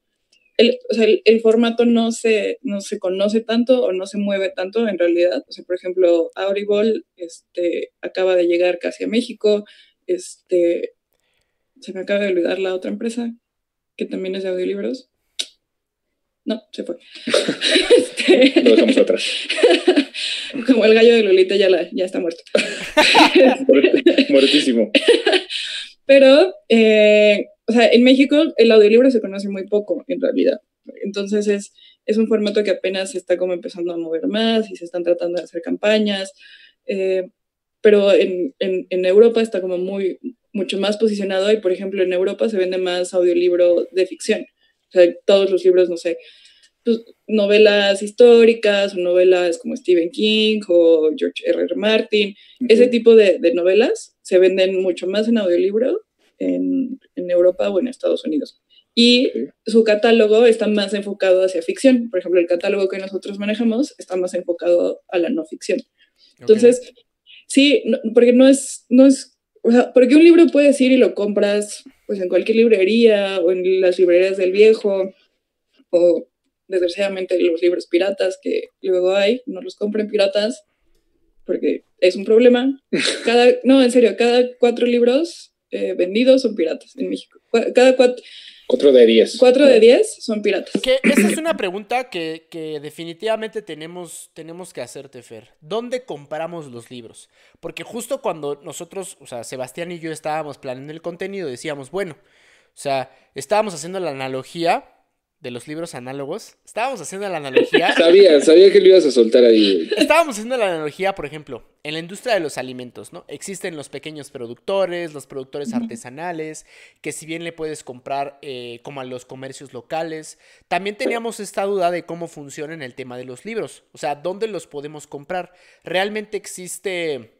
el, o sea, el, formato no se, no se conoce tanto o no se mueve tanto en realidad. O sea, por ejemplo, Audible este, acaba de llegar casi a México, este, se me acaba de olvidar la otra empresa que también es de audiolibros. No, se fue. Este, Lo dejamos atrás. Como el gallo de Lolita ya, la, ya está muerto. Muertísimo. Pero, eh, o sea, en México el audiolibro se conoce muy poco, en realidad. Entonces es, es un formato que apenas se está como empezando a mover más y se están tratando de hacer campañas, eh, pero en, en, en, Europa está como muy, mucho más posicionado y, por ejemplo, en Europa se vende más audiolibro de ficción. O sea, todos los libros, no sé, pues, novelas históricas o novelas como Stephen King o George R. R. Martin, ese tipo de, de, novelas se venden mucho más en audiolibro en, en Europa o en Estados Unidos y su catálogo está más enfocado hacia ficción. Por ejemplo, el catálogo que nosotros manejamos está más enfocado a la no ficción. Entonces, sí, porque no es, no es, o sea, porque un libro puedes ir y lo compras pues en cualquier librería o en las librerías del viejo o desgraciadamente los libros piratas que luego hay, no los compren piratas porque es un problema. Cada, no, en serio, cada cuatro libros eh, vendidos son piratas en México. Cada cuatro, Cuatro de diez. Cuatro de diez son piratas. Que esa es una pregunta que, que, definitivamente tenemos, tenemos que hacerte, Fer. ¿Dónde compramos los libros? Porque justo cuando nosotros, o sea, Sebastián y yo estábamos planeando el contenido, decíamos, bueno, o sea, estábamos haciendo la analogía de los libros análogos, estábamos haciendo la analogía. sabía, sabía que lo ibas a soltar ahí. Estábamos haciendo la analogía, por ejemplo, en la industria de los alimentos, ¿no? Existen los pequeños productores, los productores artesanales, que si bien le puedes comprar eh, como a los comercios locales, también teníamos esta duda de cómo funciona en el tema de los libros, o sea, ¿dónde los podemos comprar? ¿Realmente existe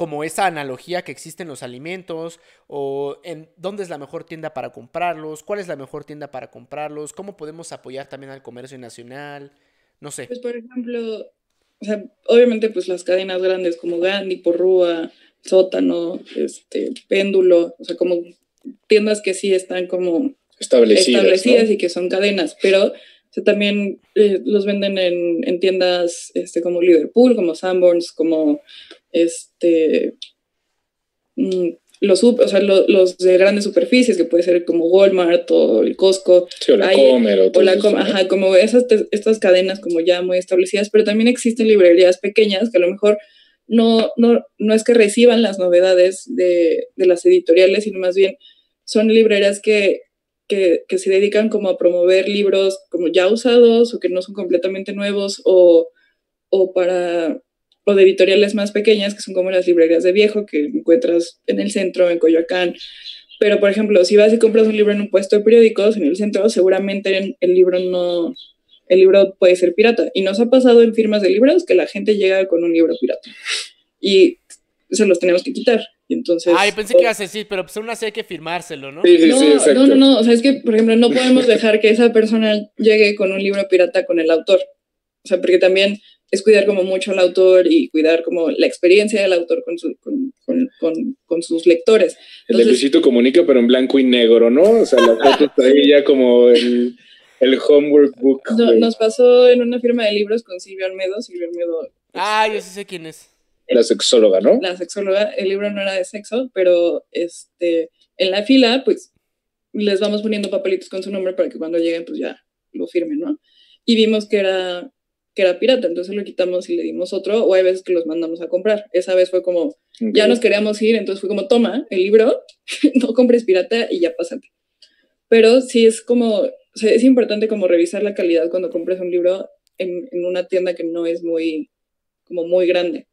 como esa analogía que existe en los alimentos o en dónde es la mejor tienda para comprarlos, cuál es la mejor tienda para comprarlos, cómo podemos apoyar también al comercio nacional, no sé. Pues por ejemplo, o sea, obviamente pues las cadenas grandes como Gandhi, Porrúa, Sótano, este, Péndulo, o sea, como tiendas que sí están como establecidas, establecidas y que son cadenas, pero también eh, los venden en, en, tiendas este, como Liverpool, como Sanborns, como este, mm, los, o sea, los, de grandes superficies, que puede ser como Walmart o el Costco. o la Comer. O, la ajá, como esas, estas cadenas como ya muy establecidas, pero también existen librerías pequeñas que a lo mejor no, no, no es que reciban las novedades de, de las editoriales, sino más bien son librerías que que, se dedican como a promover libros como ya usados o que no son completamente nuevos o, o para o de editoriales más pequeñas que son como las librerías de viejo que encuentras en el centro, en Coyoacán. Pero, por ejemplo, si vas y compras un libro en un puesto de periódicos en el centro, seguramente el libro no, el libro puede ser pirata. Y nos ha pasado en firmas de libros que la gente llega con un libro pirata. Y se los tenemos que quitar. Y entonces. Ay, pensé que ibas a decir, pero pues aún así hay que firmárselo, ¿no? Sí, sí, sí, no, no, no, o sea, es que, por ejemplo, no podemos dejar que esa persona llegue con un libro pirata con el autor. O sea, porque también es cuidar como mucho al autor y cuidar como la experiencia del autor con, su, con, con, con, sus lectores. el de Comunica, pero en blanco y negro, ¿no? O sea, la foto está ahí ya como el, el homework book. nos pasó en una firma de libros con Silvio Almedo. Silvio Almedo. Ah, yo sí sé quién es. La sexóloga, ¿no? La sexóloga, el libro no era de sexo, pero este, en la fila, pues les vamos poniendo papelitos con su nombre para que cuando lleguen, pues ya lo firmen, ¿no? Y vimos que era, que era pirata, entonces lo quitamos y le dimos otro, o hay veces que los mandamos a comprar. Esa vez fue como, ya nos queríamos ir, entonces fue como, toma el libro, no compres pirata y ya pásate. Pero sí es como, o sea, es importante como revisar la calidad cuando compres un libro en, en una tienda que no es muy, como muy grande.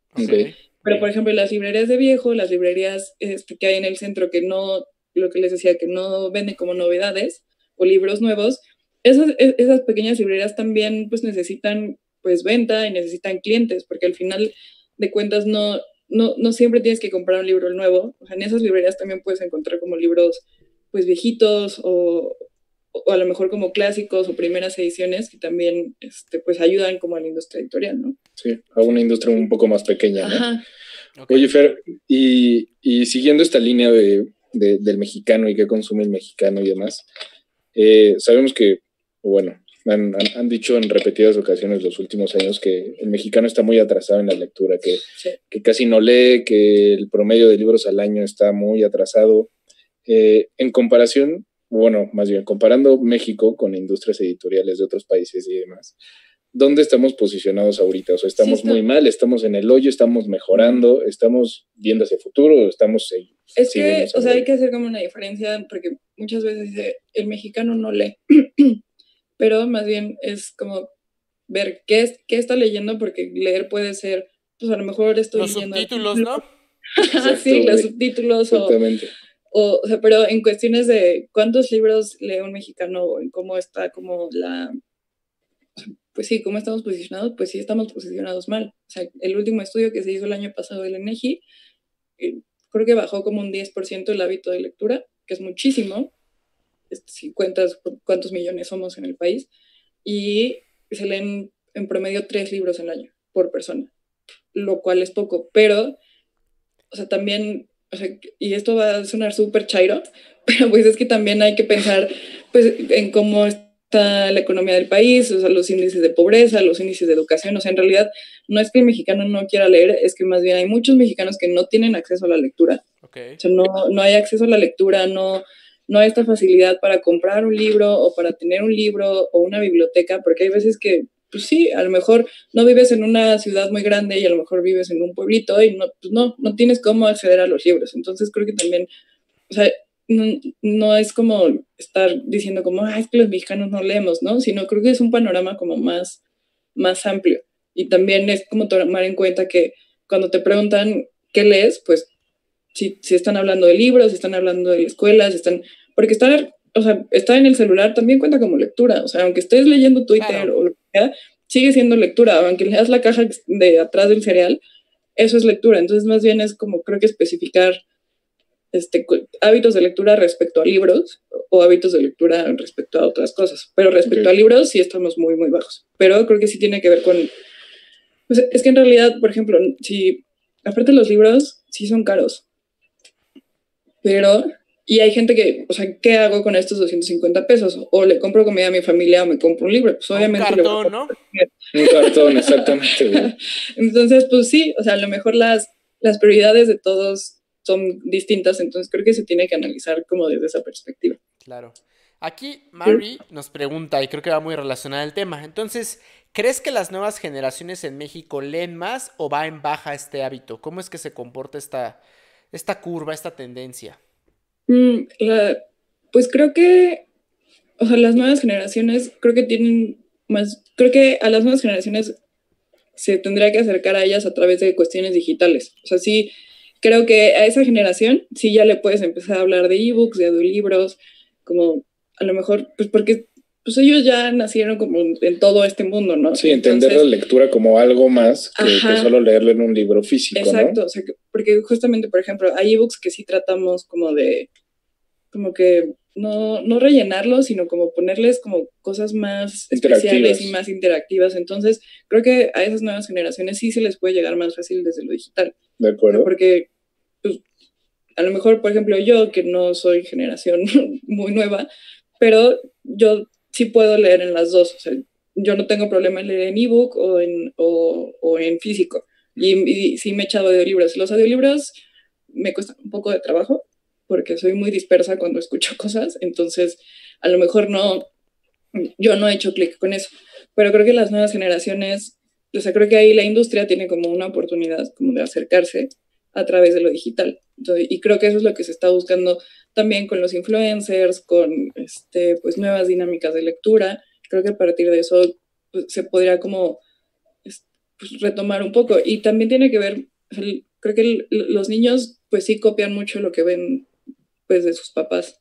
Pero, por ejemplo, las librerías de viejo, las librerías este, que hay en el centro que no, lo que les decía, que no venden como novedades o libros nuevos, esas, e, esas pequeñas librerías también pues necesitan pues venta y necesitan clientes, porque al final de cuentas no, no, no siempre tienes que comprar un libro nuevo. O sea, en esas librerías también puedes encontrar como libros pues viejitos o, o a lo mejor como clásicos o primeras ediciones que también este, pues ayudan como a la industria editorial, ¿no? Sí, a una industria un poco más pequeña, ¿no? Oye, Fer, y, y, siguiendo esta línea de, del mexicano y qué consume el mexicano y demás, eh, sabemos que, bueno, han, han, dicho en repetidas ocasiones los últimos años que el mexicano está muy atrasado en la lectura, que, que casi no lee, que el promedio de libros al año está muy atrasado. Eh, en comparación, bueno, más bien comparando México con industrias editoriales de otros países y demás, ¿dónde estamos posicionados ahorita? O sea, estamos muy mal, estamos en el hoyo, estamos mejorando, estamos viendo hacia el futuro, estamos... Es que, o sea, hay que hacer como una diferencia porque muchas veces el mexicano no lee. pero más bien es como ver qué, qué está leyendo, porque leer puede ser, pues a lo mejor estoy Los leyendo... subtítulos, ¿no? sí, los subtítulos o, Exactamente. O, o sea, pero en cuestiones de cuántos libros lee un mexicano o en cómo está como la, pues sí, cómo estamos posicionados, pues sí estamos posicionados mal. O sea, el último estudio que se hizo el año pasado del INEGI, eh, creo que bajó como un 10% el hábito de lectura, que es muchísimo, si cuentas cu- cuántos millones somos en el país, y se leen en promedio tres libros al año por persona, lo cual es poco, pero, o sea, también, o sea, y esto va a sonar súper chairo, pero pues es que también hay que pensar pues, en cómo está la economía del país, o sea, los índices de pobreza, los índices de educación, o sea, en realidad no es que el mexicano no quiera leer, es que más bien hay muchos mexicanos que no tienen acceso a la lectura, o sea, no, no hay acceso a la lectura, no, no hay esta facilidad para comprar un libro o para tener un libro o una biblioteca, porque hay veces que, pues sí, a lo mejor no vives en una ciudad muy grande y a lo mejor vives en un pueblito y no, pues no, no tienes cómo acceder a los libros. Entonces creo que también, o sea, no, no es como estar diciendo como, ah, es que los mexicanos no leemos, ¿no? Sino creo que es un panorama como más, más amplio. Y también es como tomar en cuenta que cuando te preguntan qué lees, pues si, si están hablando de libros, si están hablando de escuelas, si están... Porque estar, o sea, estar en el celular también cuenta como lectura. O sea, aunque estés leyendo Twitter Claro. o sigue siendo lectura. Aunque leas la caja de atrás del cereal, eso es lectura. Entonces, más bien es como, creo que especificar este, hábitos de lectura respecto a libros o hábitos de lectura respecto a otras cosas. Pero respecto Ok. a libros sí estamos muy, muy bajos. Pero creo que sí tiene que ver con... pues, es que en realidad, por ejemplo, si... Aparte los libros sí son caros. Pero... Y hay gente que, o sea, ¿qué hago con estos 250 pesos? O le compro comida a mi familia o me compro un libro. Pues Un obviamente... le voy a cartón, ¿no? Un cartón, exactamente, güey. entonces, pues sí, o sea, a lo mejor las, las prioridades de todos son distintas, entonces creo que se tiene que analizar como desde esa perspectiva. Claro. Aquí Mary nos pregunta, y creo que va muy relacionada al tema. Entonces, ¿crees que las nuevas generaciones en México leen más o va en baja este hábito? ¿Cómo es que se comporta esta, esta curva, esta tendencia? Mm, la- pues creo que, o sea, las nuevas generaciones creo que tienen más, creo que a las nuevas generaciones se tendría que acercar a ellas a través de cuestiones digitales. O sea, sí, creo que a esa generación sí ya le puedes empezar a hablar de ebooks, de audiolibros, como a lo mejor, pues porque pues ellos ya nacieron como en todo este mundo, ¿no? Sí, entender Entonces- la lectura como algo más que, solo leerlo en un libro físico, Exacto, o sea, que- porque justamente, por ejemplo, hay ebooks que sí tratamos como de, como que no, no rellenarlos, sino como ponerles como cosas más especiales y más interactivas. Entonces, creo que a esas nuevas generaciones sí se les puede llegar más fácil desde lo digital. ¿De acuerdo? Porque, pues, a lo mejor, por ejemplo, yo, que no soy generación muy nueva, pero yo sí puedo leer en las dos. O sea, yo no tengo problema en leer en ebook o en, o, o en físico. Y, y sí me he echado audiolibros. Los audiolibros me cuestan un poco de trabajo porque soy muy dispersa cuando escucho cosas. Entonces, a lo mejor no, yo no he hecho clic con eso. Pero creo que las nuevas generaciones, o sea, creo que ahí la industria tiene como una oportunidad como de acercarse a través de lo digital. Entonces, y creo que eso es lo que se está buscando también con los influencers, con este, pues, nuevas dinámicas de lectura. Creo que a partir de eso pues, se podría como es- pues, retomar un poco. Y también tiene que ver, creo que los niños pues sí copian mucho lo que ven pues de sus papás.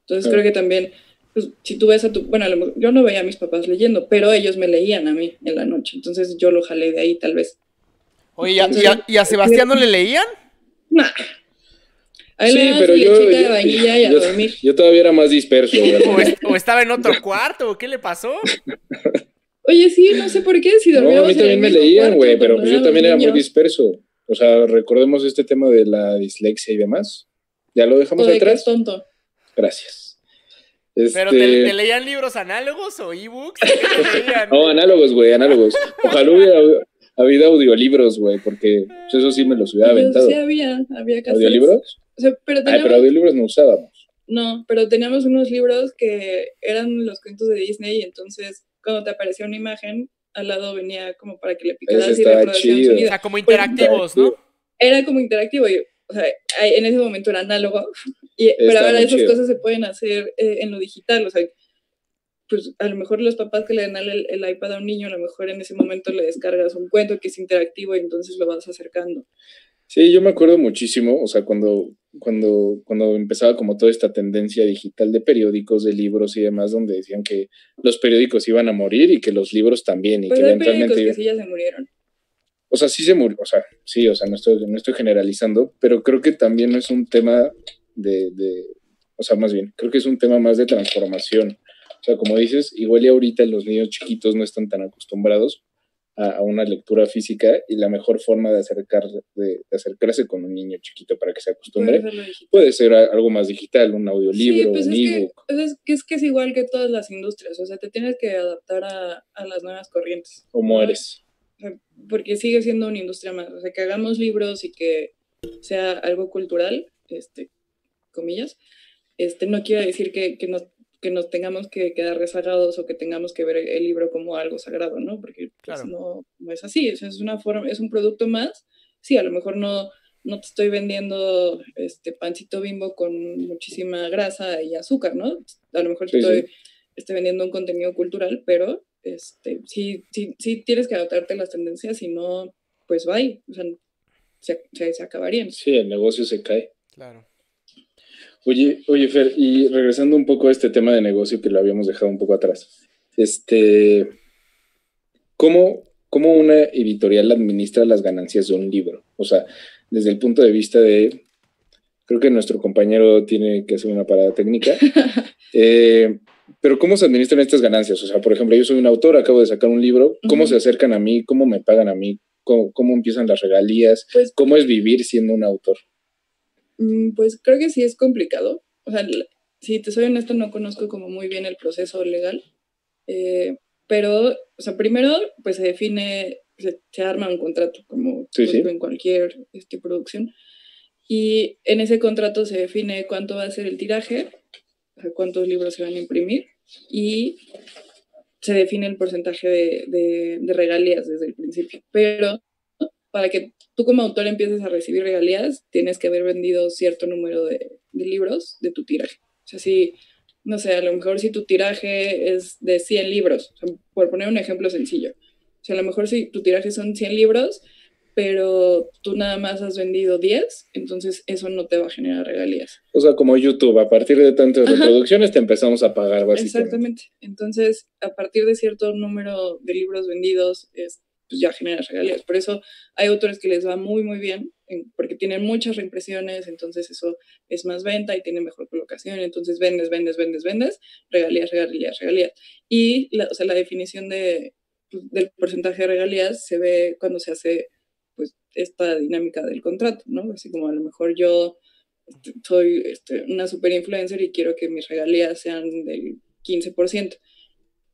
Entonces creo que también, pues, si tú ves a tu, bueno, a lo mejor- yo no veía a mis papás leyendo, pero ellos me leían a mí en la noche. Entonces yo lo jalé de ahí tal vez. Oye, ¿y a, y a- y a Sebastián no le leían? Nah. A él Sí, pero su yo, de yo- vainilla y a yo- dormir. yo todavía era más disperso, güey. ¿O, es- o estaba en otro cuarto? ¿o ¿Qué le pasó? Oye, sí, no sé por qué, si No, a mí también me leían, güey, pero pues yo también era muy disperso. O sea, recordemos este tema de la dislexia y demás. ¿Ya lo dejamos de atrás? tonto. Gracias. ¿Pero Este, te, te leían libros análogos o ebooks? No, análogos, güey, análogos. Ojalá hubiera habido audiolibros, güey, porque pues, eso sí me los hubiera Pero aventado. sí había, había cassettes. ¿Audiolibros? O sea, pero Ay, teníamos, pero audiolibros no usábamos. no, pero teníamos unos libros que eran los cuentos de Disney y entonces cuando te aparecía una imagen, al lado venía como para que le picaras Ese y estaba reproducía un chido. O sonido. sea, como interactivos, ¿no? Era como interactivo y, o sea, en ese momento era análogo, y, pero ahora esas chido. cosas se pueden hacer eh, en lo digital, o sea, pues a lo mejor los papás que le dan el, el, iPad a un niño, a lo mejor en ese momento le descargas un cuento que es interactivo y entonces lo vas acercando. Sí, yo me acuerdo muchísimo, o sea, cuando, cuando, cuando empezaba como toda esta tendencia digital de periódicos, de libros y demás, donde decían que los periódicos iban a morir y que los libros también. Y pues que hay periódicos que sí ya se murieron. O sea, sí se murió, o sea, sí, o sea, no estoy, no estoy generalizando, pero creo que también no es un tema de, de, o sea, más bien, creo que es un tema más de transformación. O sea, como dices, igual y ahorita los niños chiquitos no están tan acostumbrados a, una lectura física y la mejor forma de, acercar, de, acercarse con un niño chiquito para que se acostumbre puede ser algo más digital, un audiolibro, pues un ebook. Que, es, que, es que es igual que todas las industrias, o sea, te tienes que adaptar a, a las nuevas corrientes. Como eres. Porque sigue siendo una industria más, o sea, que hagamos libros y que sea algo cultural, este, comillas, este, no quiere decir que, que, no, que nos tengamos que quedar rezagados o que tengamos que ver el libro como algo sagrado, ¿no? Porque pues, no, no, es así, es, es, una forma, es un producto más. Sí, a lo mejor no, no te estoy vendiendo este pancito bimbo con muchísima grasa y azúcar, ¿no? A lo mejor estoy, estoy vendiendo un contenido cultural, pero este, sí, sí, sí tienes que adaptarte a las tendencias, si no, pues bye, o sea, se, se, se acabarían. Sí, el negocio se cae. Claro. Oye, oye, Fer, y regresando un poco a este tema de negocio que lo habíamos dejado un poco atrás, este, ¿cómo, cómo una editorial administra las ganancias de un libro? O sea, desde el punto de vista de, creo que nuestro compañero tiene que hacer una parada técnica, eh, pero ¿cómo se administran estas ganancias? O sea, por ejemplo, yo soy un autor, acabo de sacar un libro, ¿cómo se acercan a mí? ¿Cómo me pagan a mí? ¿Cómo, cómo empiezan las regalías? Pues ¿Cómo es vivir siendo un autor? Mm, pues creo que sí es complicado. O sea, si te soy honesta, no conozco como muy bien el proceso legal. Eh, pero, o sea, primero, pues se define, se, arma un contrato, como sí, sí. en cualquier este, producción. Y en ese contrato se define cuánto va a ser el tiraje, o cuántos libros se van a imprimir y se define el porcentaje de, de, de regalías desde el principio. Pero para que tú como autor empieces a recibir regalías, tienes que haber vendido cierto número de, libros de tu tiraje. O sea, si, no sé, a lo mejor si tu tiraje es de 100 libros, por poner un ejemplo sencillo. O sea, a lo mejor si tu tiraje son 100 libros, pero tú nada más has vendido 10, entonces eso no te va a generar regalías. O sea, como YouTube, a partir de tantas reproducciones te empezamos a pagar básicamente. Exactamente. Entonces, a partir de cierto número de libros vendidos, es, pues ya genera regalías. Por eso hay autores que les va muy, muy bien, porque tienen muchas reimpresiones, entonces eso es más venta y tiene mejor colocación, entonces vendes, vendes, vendes, vendes, regalías, regalías, regalías. Y la, o sea, la definición de, pues, del porcentaje de regalías se ve cuando se hace pues esta dinámica del contrato, ¿no? Así como a lo mejor yo este, soy este, una super influencer y quiero que mis regalías sean del 15%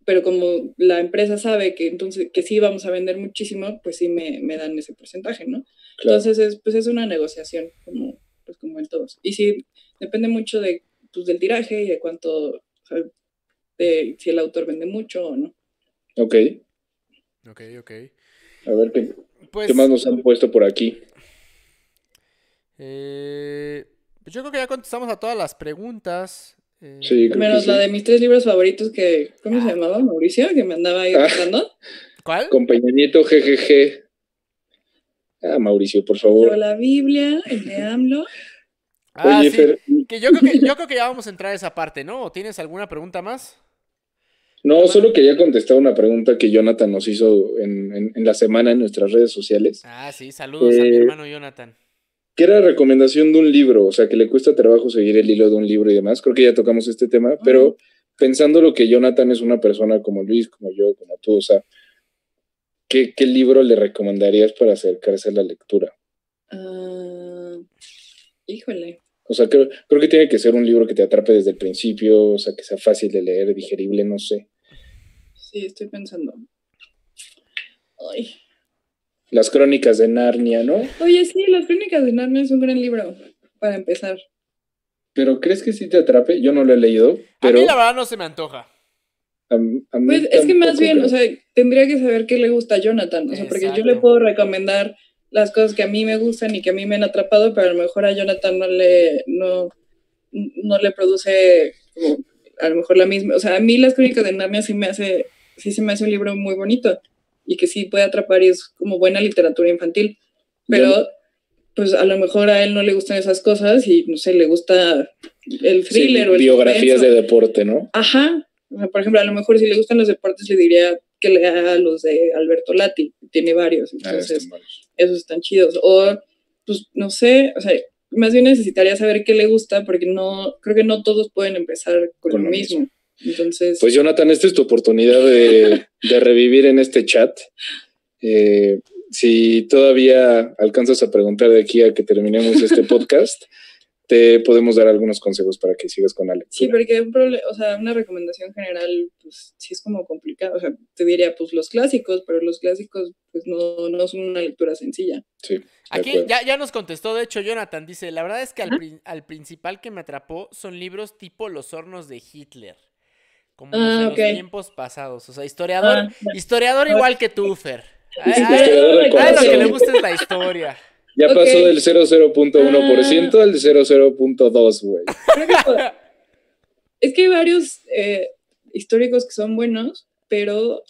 pero como la empresa sabe que entonces que sí vamos a vender muchísimo, pues sí me, me dan ese porcentaje, ¿no? Claro. Entonces es, pues es una negociación, como, pues como en todos. Y sí, depende mucho de, pues, del tiraje y de cuánto, o sea, de si el autor vende mucho o no. Ok. Ok, ok. A ver, ¿qué, pues, ¿qué más nos han puesto por aquí? Eh, yo creo que ya contestamos a todas las preguntas. Sí, Menos sí. la de mis tres libros favoritos que, ¿cómo se llamaba? Mauricio, que me andaba ahí buscando. ¿Cuál? Con Peña Nieto, GGG. Ah, Mauricio, por favor. Pero la Biblia, el de AMLO. Ah, Oye, sí. Fer, Que yo, creo que, yo creo que ya vamos a entrar a esa parte, ¿no? ¿O ¿Tienes alguna pregunta más? No, solo quería contestar una pregunta que Jonathan nos hizo en, en, en la semana en nuestras redes sociales. Ah, sí, saludos a mi Eh, hermano Jonathan. que era recomendación de un libro, o sea, que le cuesta trabajo seguir el hilo de un libro y demás. Creo que ya tocamos este tema, pero pensando lo que Jonathan es una persona como Luis, como yo, como tú, o sea, ¿qué, qué libro le recomendarías para acercarse a la lectura? Ah, híjole. O sea, creo, creo que tiene que ser un libro que te atrape desde el principio, o sea, que sea fácil de leer, digerible, no sé. Sí, estoy pensando. Ay. Las crónicas de Narnia, ¿no? Oye, sí, Las Crónicas de Narnia es un gran libro, para empezar. Pero ¿crees que sí te atrape? Yo no lo he leído, A mí la verdad no se me antoja. a, a mí Pues es que más bien, creo. o sea, tendría que saber qué le gusta a Jonathan. O sea, porque yo le puedo recomendar las cosas que a mí me gustan y que a mí me han atrapado, pero a lo mejor a Jonathan no le, no, no le produce como a lo mejor la misma, o sea, a mí las crónicas de Narnia sí me hace, sí se me hace un libro muy bonito y que sí puede atrapar y es como buena literatura infantil, pero pues a lo mejor a él no le gustan esas cosas y no sé, le gusta el thriller o el biografías de deporte, ¿no? Ajá, o sea, por ejemplo, a lo mejor si le gustan los deportes le diría que lea los de Alberto Lati, tiene varios, Ah, entonces esos están chidos. O, pues, no sé, o sea, más bien necesitaría saber qué le gusta, porque no, creo que no todos pueden empezar con, Con lo lo mismo. Entonces, Pues Jonathan, esta es tu oportunidad de, de revivir en este chat. Eh, si todavía alcanzas a preguntar de aquí a que terminemos este podcast, te podemos dar algunos consejos para que sigas con Alex. sí, porque un o sea, una recomendación general, pues sí es como complicado. O sea, te diría, pues los clásicos, pero los clásicos, pues no, no son una lectura sencilla. Sí, Aquí ya, ya nos contestó, de hecho, Jonathan dice, la verdad es que al, prin- al principal que me atrapó son libros tipo Los hornos de Hitler, como Ah, los ok. de los tiempos pasados. O sea, historiador, Ah, historiador igual que tú, Fer. A, Sí, a- a- historiador de a él lo que le gusta es la historia. Ya Ok. pasó del 00.1% al 00.2, güey. Es que hay varios eh, históricos que son buenos, pero, o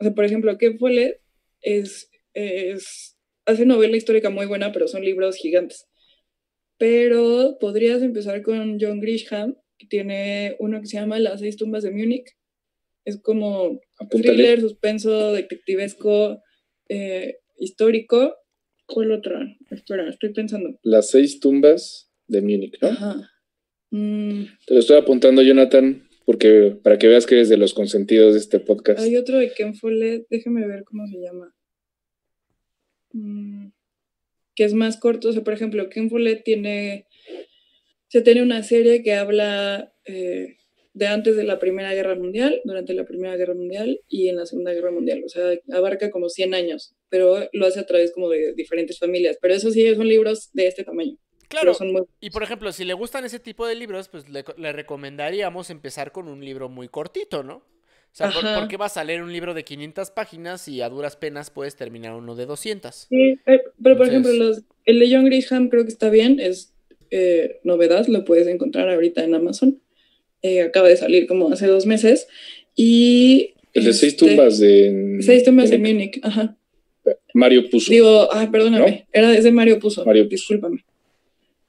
sea, por ejemplo, Ken Follett es, es, hace novela histórica muy buena, pero son libros gigantes. Pero podrías empezar con John Grisham, tiene uno que se llama Las seis tumbas de Múnich. Es como Apúntale. thriller, suspenso, detectivesco, eh, histórico. ¿Cuál otra? Espera, estoy pensando. Las seis tumbas de Múnich, ¿no? Ajá. Mm, Te lo estoy apuntando, Jonathan, porque para que veas que eres de los consentidos de este podcast. Hay otro de Ken Follett, déjame ver cómo se llama. Mm, que es más corto. O sea, por ejemplo, Ken Follett tiene. Se tiene una serie que habla eh, de antes de la Primera Guerra Mundial, durante la Primera Guerra Mundial y en la Segunda Guerra Mundial. O sea, abarca como 100 años, pero lo hace a través como de diferentes familias. Pero eso sí, son libros de este tamaño. Claro, muy... y por ejemplo, si le gustan ese tipo de libros, pues le, le recomendaríamos empezar con un libro muy cortito, ¿no? O sea, ¿por, qué vas a leer un libro de 500 páginas y a duras penas puedes terminar uno de 200? Sí, eh, pero por Entonces- ejemplo, los, el de John Grisham creo que está bien, es eh, novedad, lo puedes encontrar ahorita en Amazon. Eh, acaba de salir como hace dos meses. Y. El de seis este, tumbas de. Seis tumbas de en Múnich, ajá. Mario puso. Digo, ay, perdóname, ¿No? era es de Mario Puzo, Mario discúlpame.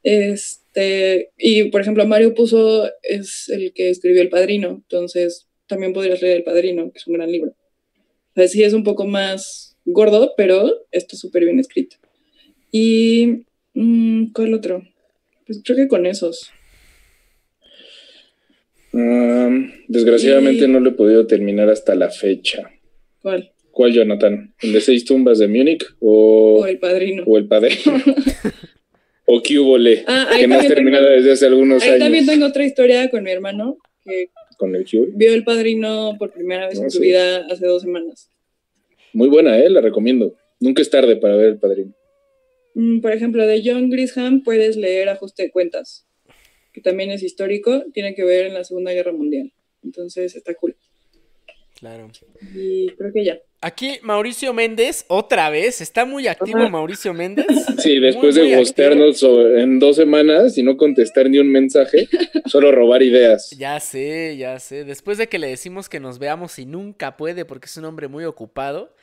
Este, y por ejemplo, Mario Puzo es el que escribió El Padrino, entonces también podrías leer El Padrino, que es un gran libro. O sea, sí es un poco más gordo, pero está súper bien escrito. Y, mm, ¿cuál otro? Pues creo que con esos. Um, desgraciadamente Y- no lo he podido terminar hasta la fecha. ¿Cuál? ¿Cuál, Jonathan? ¿El de seis tumbas de Múnich o, O El Padrino. o el padre? ¿O qué hubo le? Ah, Que no has también terminado tengo- desde hace algunos Ahí también años tengo otra historia con mi hermano, que con el Q. vio El Padrino por primera vez Ah, en su sí. vida hace dos semanas. Muy buena, ¿eh? La recomiendo. Nunca es tarde para ver el padrino. Mm, Por ejemplo, de John Grisham puedes leer Ajuste de Cuentas, que también es histórico, tiene que ver en la Segunda Guerra Mundial. Entonces está cool. Claro. Y creo que ya. Aquí Mauricio Méndez, otra vez, está muy activo Ajá. Mauricio Méndez. Sí, después Muy, de ghostearnos sobre- en dos semanas y no contestar ni un mensaje, solo robar ideas. Ya sé, ya sé. Después de que le decimos que nos veamos y nunca puede porque es un hombre muy ocupado.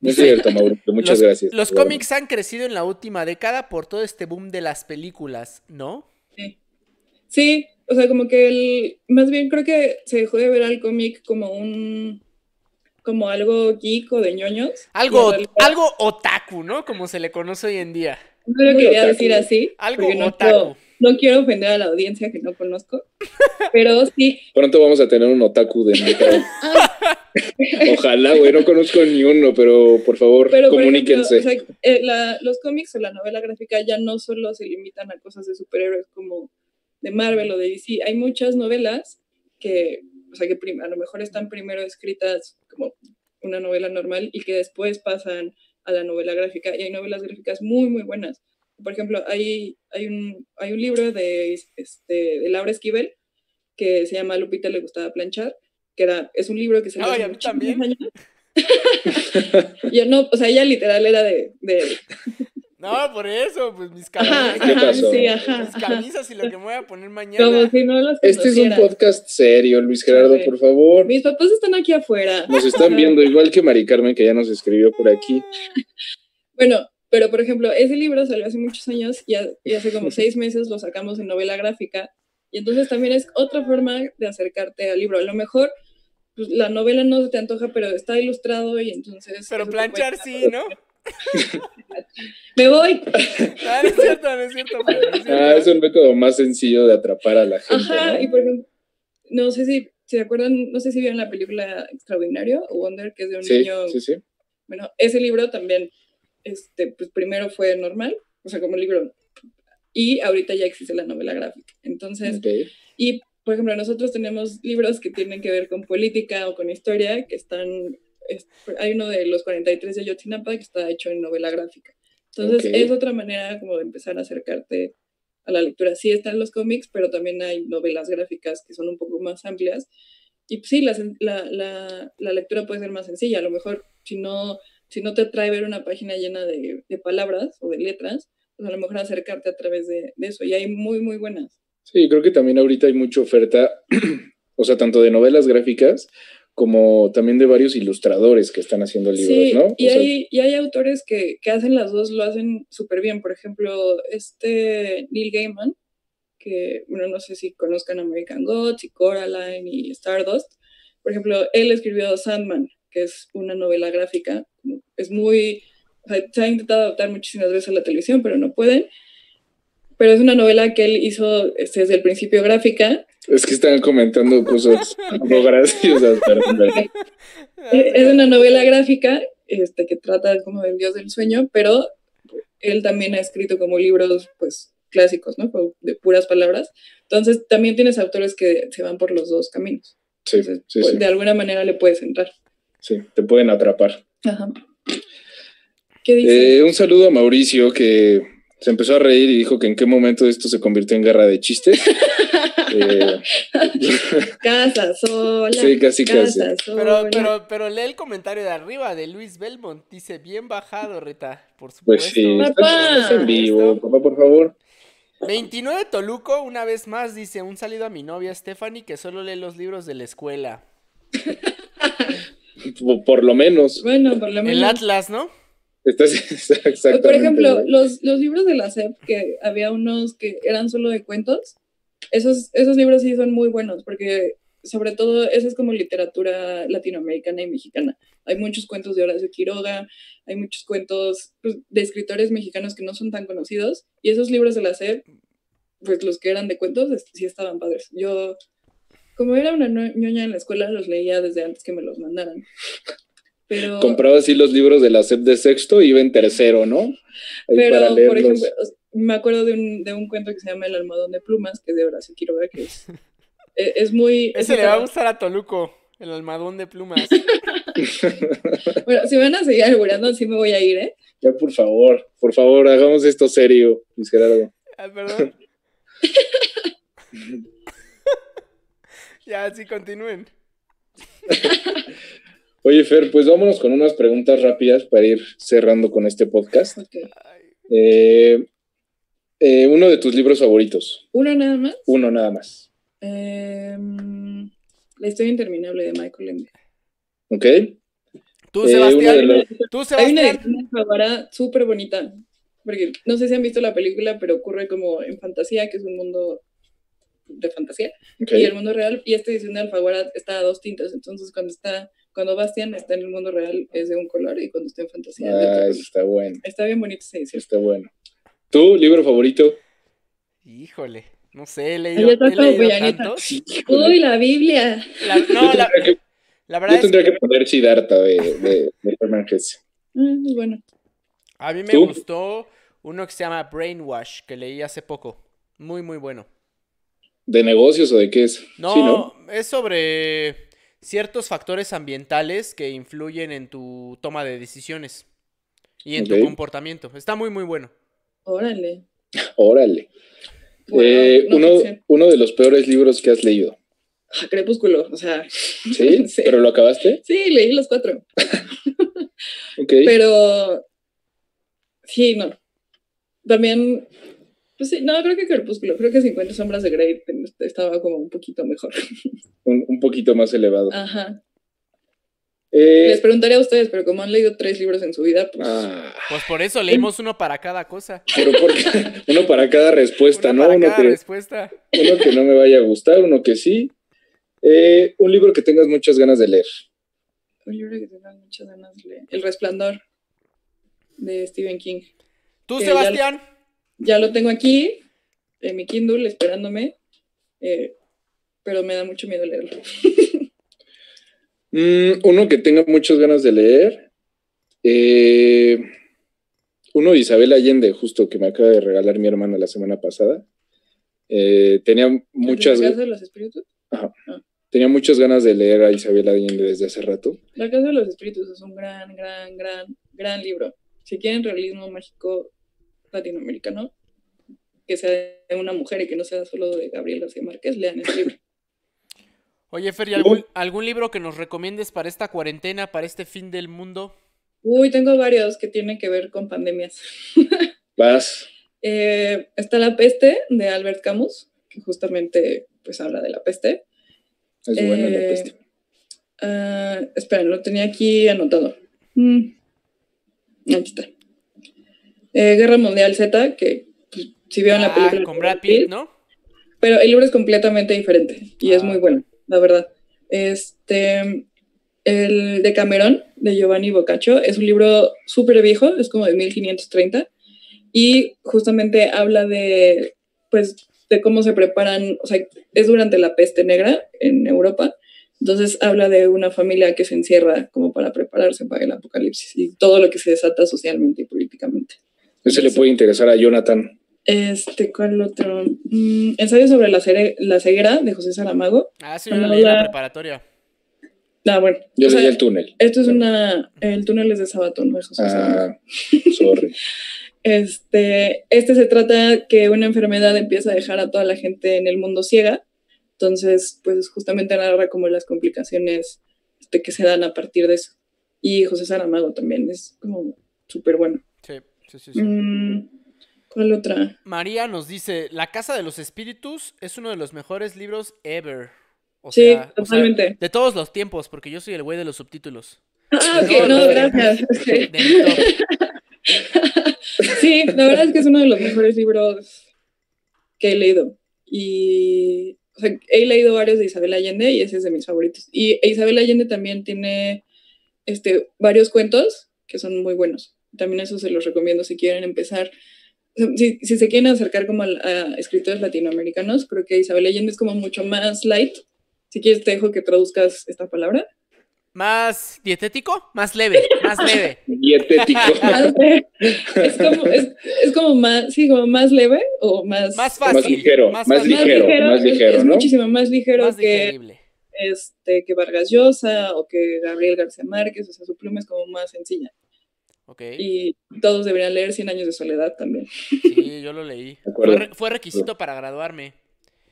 No es cierto, Mauricio. Muchas los, gracias. Los Bueno, cómics han crecido en la última década por todo este boom de las películas, ¿no? Sí. Sí, o sea, como que el. Más bien creo que se dejó de ver al cómic como un. como algo geek o de ñoños. Algo, algo otaku, ¿no? Como se le conoce hoy en día. No lo quería otaku. decir así. Algo no otaku. No quiero ofender a la audiencia que no conozco. Pero sí. Pronto vamos a tener un otaku de. Ah, Ojalá, güey, no conozco ni uno, pero por favor, Pero, por comuníquense. ejemplo, o sea, eh, la- los cómics o la novela gráfica ya no solo se limitan a cosas de superhéroes como de Marvel o de DC. Hay muchas novelas que, o sea, que a lo mejor están primero escritas como una novela normal y que después pasan a la novela gráfica. Y hay novelas gráficas muy, muy buenas. Por ejemplo, hay, hay, un, hay un libro de, este, de Laura Esquivel que se llama Lupita le gustaba planchar, que era, es un libro que se Ay, a mí también. Yo no, o sea, ella literal era de, de No, por eso, pues mis Ajá, camisas. ¿Qué ajá, pasó? sí, ajá. Mis ajá. camisas y lo que me voy a poner mañana. Como si no las Este es un podcast serio, Luis Gerardo, Sí. por favor. Mis papás están aquí afuera. Nos están viendo igual que Mari Carmen, que ya nos escribió por aquí. Bueno, pero por ejemplo, ese libro salió hace muchos años y, ha- y hace como seis meses lo sacamos en novela gráfica. Y entonces también es otra forma de acercarte al libro. A lo mejor pues, la novela no se te antoja, pero está ilustrado y entonces... Pero planchar sí, ¿no? Me voy. Ah, no es cierto, no es cierto. no es cierto. Ah, es un método más sencillo de atrapar a la gente. Ajá, ¿no? y por ejemplo, no sé si se acuerdan, no sé si vieron la película Extraordinario o Wonder, que es de un Sí, niño sí, sí. Bueno, ese libro también, este, pues primero fue normal, o sea, como libro, y ahorita ya existe la novela gráfica. Entonces, Ok. y por ejemplo, nosotros tenemos libros que tienen que ver con política o con historia, que están, es- hay uno de los 43 de Yotzinapa que está hecho en novela gráfica. Entonces, Ok. es otra manera como de empezar a acercarte a la lectura. Sí están los cómics, pero también hay novelas gráficas que son un poco más amplias. Y pues, sí, la, la, la, la lectura puede ser más sencilla. A lo mejor, si no, si no te atrae ver una página llena de, de palabras o de letras, pues a lo mejor acercarte a través de, de eso. Y hay muy, muy buenas. Sí, creo que también ahorita hay mucha oferta, o sea, tanto de novelas gráficas como también de varios ilustradores que están haciendo libros, Sí, ¿no? y, O sea, hay, y hay autores que, que hacen las dos, lo hacen súper bien. Por ejemplo, este Neil Gaiman, que, bueno, no sé si conozcan American Gods y Coraline y Stardust. Por ejemplo, él escribió Sandman, que es una novela gráfica. Es muy, o sea, se ha intentado adaptar muchísimas veces a la televisión, pero no pueden. Pero es una novela que él hizo este, desde el principio gráfica es que están comentando cosas algo graciosas, Eh, Es una novela gráfica este, que trata como del dios del sueño, pero él también ha escrito como libros pues clásicos, ¿no? De puras palabras. Entonces también tienes autores que se van por los dos caminos. Sí, Entonces, sí, pues, sí, de alguna manera le puedes entrar. Sí, te pueden atrapar. Ajá. ¿Qué dice? Eh, un saludo a Mauricio que se empezó a reír y dijo que en qué momento esto se convirtió en guerra de chistes. Eh, casa sola. sí, casi, casi. casa Pero, sola. pero, pero lee el comentario de arriba de Luis Belmont. Dice, bien bajado, Reta. Por Pues supuesto. sí, Papá. estás en vivo, papá, por favor. 29 Toluco, una vez más, dice, un saludo a mi novia Stephanie que solo lee los libros de la escuela. Por, lo menos. Bueno, por lo menos. El Atlas, ¿no? Exactamente. Por ejemplo, los, los libros de la SEP, que había unos que eran solo de cuentos, esos, esos libros sí son muy buenos, porque sobre todo esa es como literatura latinoamericana y mexicana. Hay muchos cuentos de Horacio Quiroga, hay muchos cuentos pues, de escritores mexicanos que no son tan conocidos, y esos libros de la SEP, pues los que eran de cuentos, sí estaban padres. Yo, como era una ño- ñoña en la escuela, los leía desde antes que me los mandaran. Pero... Compraba así los libros de la SEP de sexto y iba en tercero, ¿no? Ahí Pero, para por ejemplo, me acuerdo de un, de un cuento que se llama El almohadón de plumas, que es de Horacio Quiroga, que es, e- es muy... es Ese le va a gustar a Toluco, el almadón de plumas. Bueno, si me van a seguir albureando, sí me voy a ir, ¿eh? Ya, por favor, por favor, hagamos esto serio, Luis Gerardo. Ah, perdón. ya, sí, continúen. Oye, Fer, pues vámonos con unas preguntas rápidas para ir cerrando con este podcast. Ok. Eh, eh, uno de tus libros favoritos, Uno nada más. uno nada más, Em, la historia interminable de Michael Ende. ¿ok? Tú, Eh, Sebastián. los- Tú, Hay una Alfaguara súper bonita, porque no sé si han visto la película, pero ocurre como en fantasía, que es un mundo de fantasía. y el mundo real y esta edición de Alfaguara está a dos tintas entonces cuando está cuando Bastian está en el mundo real es de un color y cuando está en fantasía es de otro Ah, color. está bueno, está bien bonita esa edición está bueno. ¿Tu libro favorito? Híjole, no sé, he leído, he leído uy la Biblia La- Yo no, la, tendría que, la yo verdad es tendría que poner Siddhartha de, de, de Hermann Hesse. Ah, es bueno A mí me ¿Tú? gustó uno que se llama Brainwash, que leí hace poco. Muy, muy bueno. ¿De negocios o de qué es? No, Sí, ¿no? es sobre ciertos factores ambientales que influyen en tu toma de decisiones y en tu comportamiento. Está muy, muy bueno. órale Órale. Bueno, Eh, no uno, uno de los peores libros que has leído. Ah, Crepúsculo o sea ¿Sí? Sí. ¿Pero lo acabaste? sí leí los cuatro Ok. pero sí no también, pues sí, no, creo que Crepúsculo, creo que 50 sombras de Grey estaba como un poquito mejor. Un, un poquito más elevado. Ajá. Eh, Les preguntaría a ustedes, pero como han leído tres libros en su vida, pues... ah, Pues por eso leímos uno para cada cosa. pero porque uno para cada respuesta, Uno ¿no? para Uno cada que, respuesta. uno que no me vaya a gustar, uno que sí. Eh, un libro que tengas muchas ganas de leer. Un libro que tengo muchas ganas de leer. El Resplandor, de Stephen King. ¿Tú, Que ya- Sebastián? Ya lo tengo aquí, en mi Kindle, esperándome, eh, pero me da mucho miedo leerlo. Mm, uno que tenga muchas ganas de leer. eh, uno de Isabel Allende, justo que me acaba de regalar mi hermana la semana pasada. Eh, tenía muchas, ¿La Casa de los Espíritus? tenía muchas ganas de leer a Isabel Allende desde hace rato. La Casa de los Espíritus es un gran, gran, gran, gran libro. Si quieren realismo mágico latinoamericano, que sea de una mujer y que no sea solo de Gabriel García Márquez, lean ese libro. Oye, Fer, ¿y algún, algún libro que nos recomiendes para esta cuarentena, para este fin del mundo? Uy, tengo varios que tienen que ver con pandemias. Vas. Eh, está La Peste de Albert Camus, que justamente pues habla de la peste. Es bueno la Eh, peste. ah, esperen, lo tenía aquí anotado. Mm. Aquí está. Eh, Guerra Mundial Z, que pues, si vieron la Ah, película con Brad Pitt, ¿no? pero el libro es completamente diferente y es Ah, muy bueno, la verdad. Este, el de Camerón, de Giovanni Boccaccio, es un libro súper viejo, es como de 1530, y justamente habla de, pues, de cómo se preparan, o sea, es durante la peste negra en Europa, entonces habla de una familia que se encierra como para prepararse para el apocalipsis y todo lo que se desata socialmente y políticamente. Ese le puede interesar a Jonathan. Este, ¿cuál otro? Mm, ensayo sobre la, la ceguera de José Saramago. Ah, sí, yo lo leí en la preparatoria. Ah, bueno. Yo o sea, leí el túnel. Esto es una. El túnel es de Sabatón, no de José Saramago. Ah, sorry. Este, este se trata que una enfermedad empieza a dejar a toda la gente en el mundo ciega. Entonces, pues justamente narra como las complicaciones este, que se dan a partir de eso. Y José Saramago también es como súper bueno. Sí, sí. Mm, ¿Cuál otra? María nos dice, La Casa de los Espíritus es uno de los mejores libros ever. O Sí, sea, o sea, totalmente. de todos los tiempos, porque yo soy el güey de los subtítulos. Ah, ok, No, gracias. Sí, la verdad es que es uno de los mejores libros que he leído. Y o sea, he leído varios de Isabel Allende y ese es de mis favoritos. Y Isabel Allende también tiene este, varios cuentos que son muy buenos. También eso se los recomiendo si quieren empezar. Si, si se quieren acercar como al- a, escritores latinoamericanos, creo que Isabel Allende es como mucho más light. Si quieres te dejo que traduzcas esta palabra. ¿Más dietético? Más leve, más leve. Dietético. Más es, como, es, es como más, sí, como más leve o más... Más fácil. Más ligero, más fácil, ligero, más es- ligero, es, ¿no? muchísimo más ligero Más que, digerible. este, que Vargas Llosa o que Gabriel García Márquez, o sea, su pluma es como más sencilla. Ok. Y todos deberían leer Cien años de soledad también. Sí, yo lo leí. Fue, re- fue requisito para graduarme.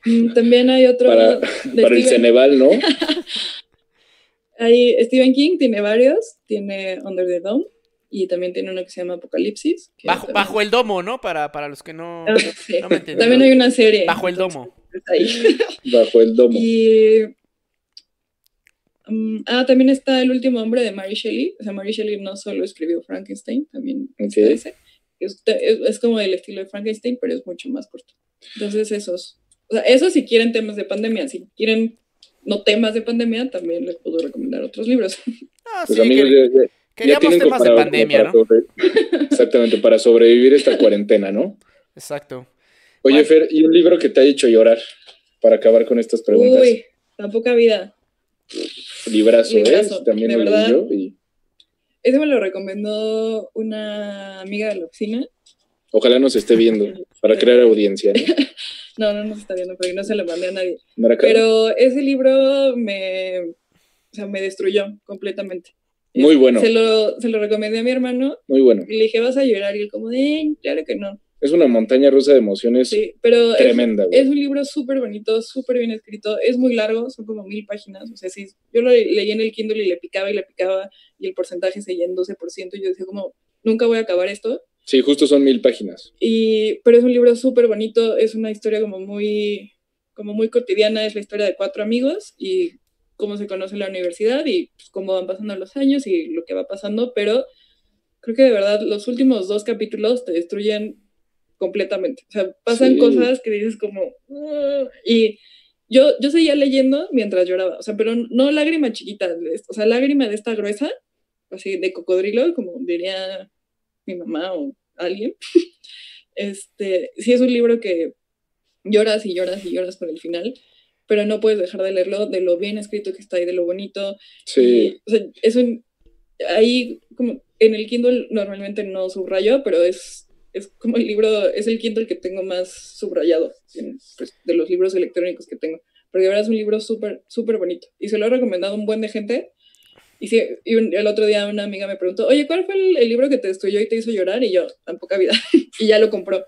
Mm, También hay otro Para, de para el Ceneval, ¿no? hay, Stephen King tiene varios, tiene Under the Dome y también tiene uno que se llama Apocalipsis. que Bajo, también- bajo el domo, ¿no? Para, para los que no... Ah, sí. no me entendieron. También hay una serie. Bajo el domo. ahí. Bajo el domo. Y. mm, ah, también está El último hombre de Mary Shelley. O sea, Mary Shelley no solo escribió Frankenstein, también está Ok. ese. Es, es- es como el estilo de Frankenstein, pero es mucho más corto. Entonces, esos. O sea, eso si quieren temas de pandemia. Si quieren no temas de pandemia, también les puedo recomendar otros libros. Ah, Pues sí, amigos, que- ya- queríamos temas de pandemia, ¿no? sobre- Exactamente, para sobrevivir esta cuarentena, ¿no? Exacto. Oye, Bueno. Fer, ¿y un libro que te ha hecho llorar para acabar con estas preguntas? Uy, tan poca vida. Librazo, Librazo, ¿eh? También de lo leí verdad. yo y Ese me lo recomendó una amiga de la oficina. ojalá nos esté viendo para crear audiencia, ¿no? No, no nos está viendo, porque no se lo mandé a nadie. Pero ese libro me, o sea, me destruyó completamente. Muy bueno. Se lo, se lo recomendé a mi hermano Muy bueno. y le dije, ¿vas a llorar? Y él como, de, claro que no. Es una montaña rusa de emociones Sí, pero tremenda, es un libro súper bonito, súper bien escrito. Es muy largo, son como mil páginas. O sea, sí, yo lo leí en el Kindle y le picaba y le picaba y el porcentaje seguía en 12%. Y yo decía como, nunca voy a acabar esto. Sí, justo son mil páginas. Y, pero es un libro súper bonito, es una historia como muy, como muy cotidiana, es la historia de cuatro amigos y cómo se conoce la universidad y pues, cómo van pasando los años y lo que va pasando, pero creo que de verdad los últimos dos capítulos te destruyen completamente. O sea, pasan cosas que dices como... y yo, yo seguía leyendo mientras lloraba, o sea, pero no lágrima chiquita, o sea, lágrima de esta gruesa, así de cocodrilo, como diría mi mamá o alguien. este, sí es un libro que lloras y lloras y lloras por el final, pero no puedes dejar de leerlo de lo bien escrito que está y de lo bonito. Sí. o sea, es un, ahí como en el Kindle normalmente no subrayo, pero es, es como el libro, es el Kindle que tengo más subrayado pues, de los libros electrónicos que tengo. Porque de verdad es un libro súper, súper bonito. Y se lo he recomendado a un buen de gente. Y, sí, y el otro día una amiga me preguntó, oye, ¿cuál fue el, libro que te destruyó y te hizo llorar? Y yo, tan poca vida. y ya lo compró.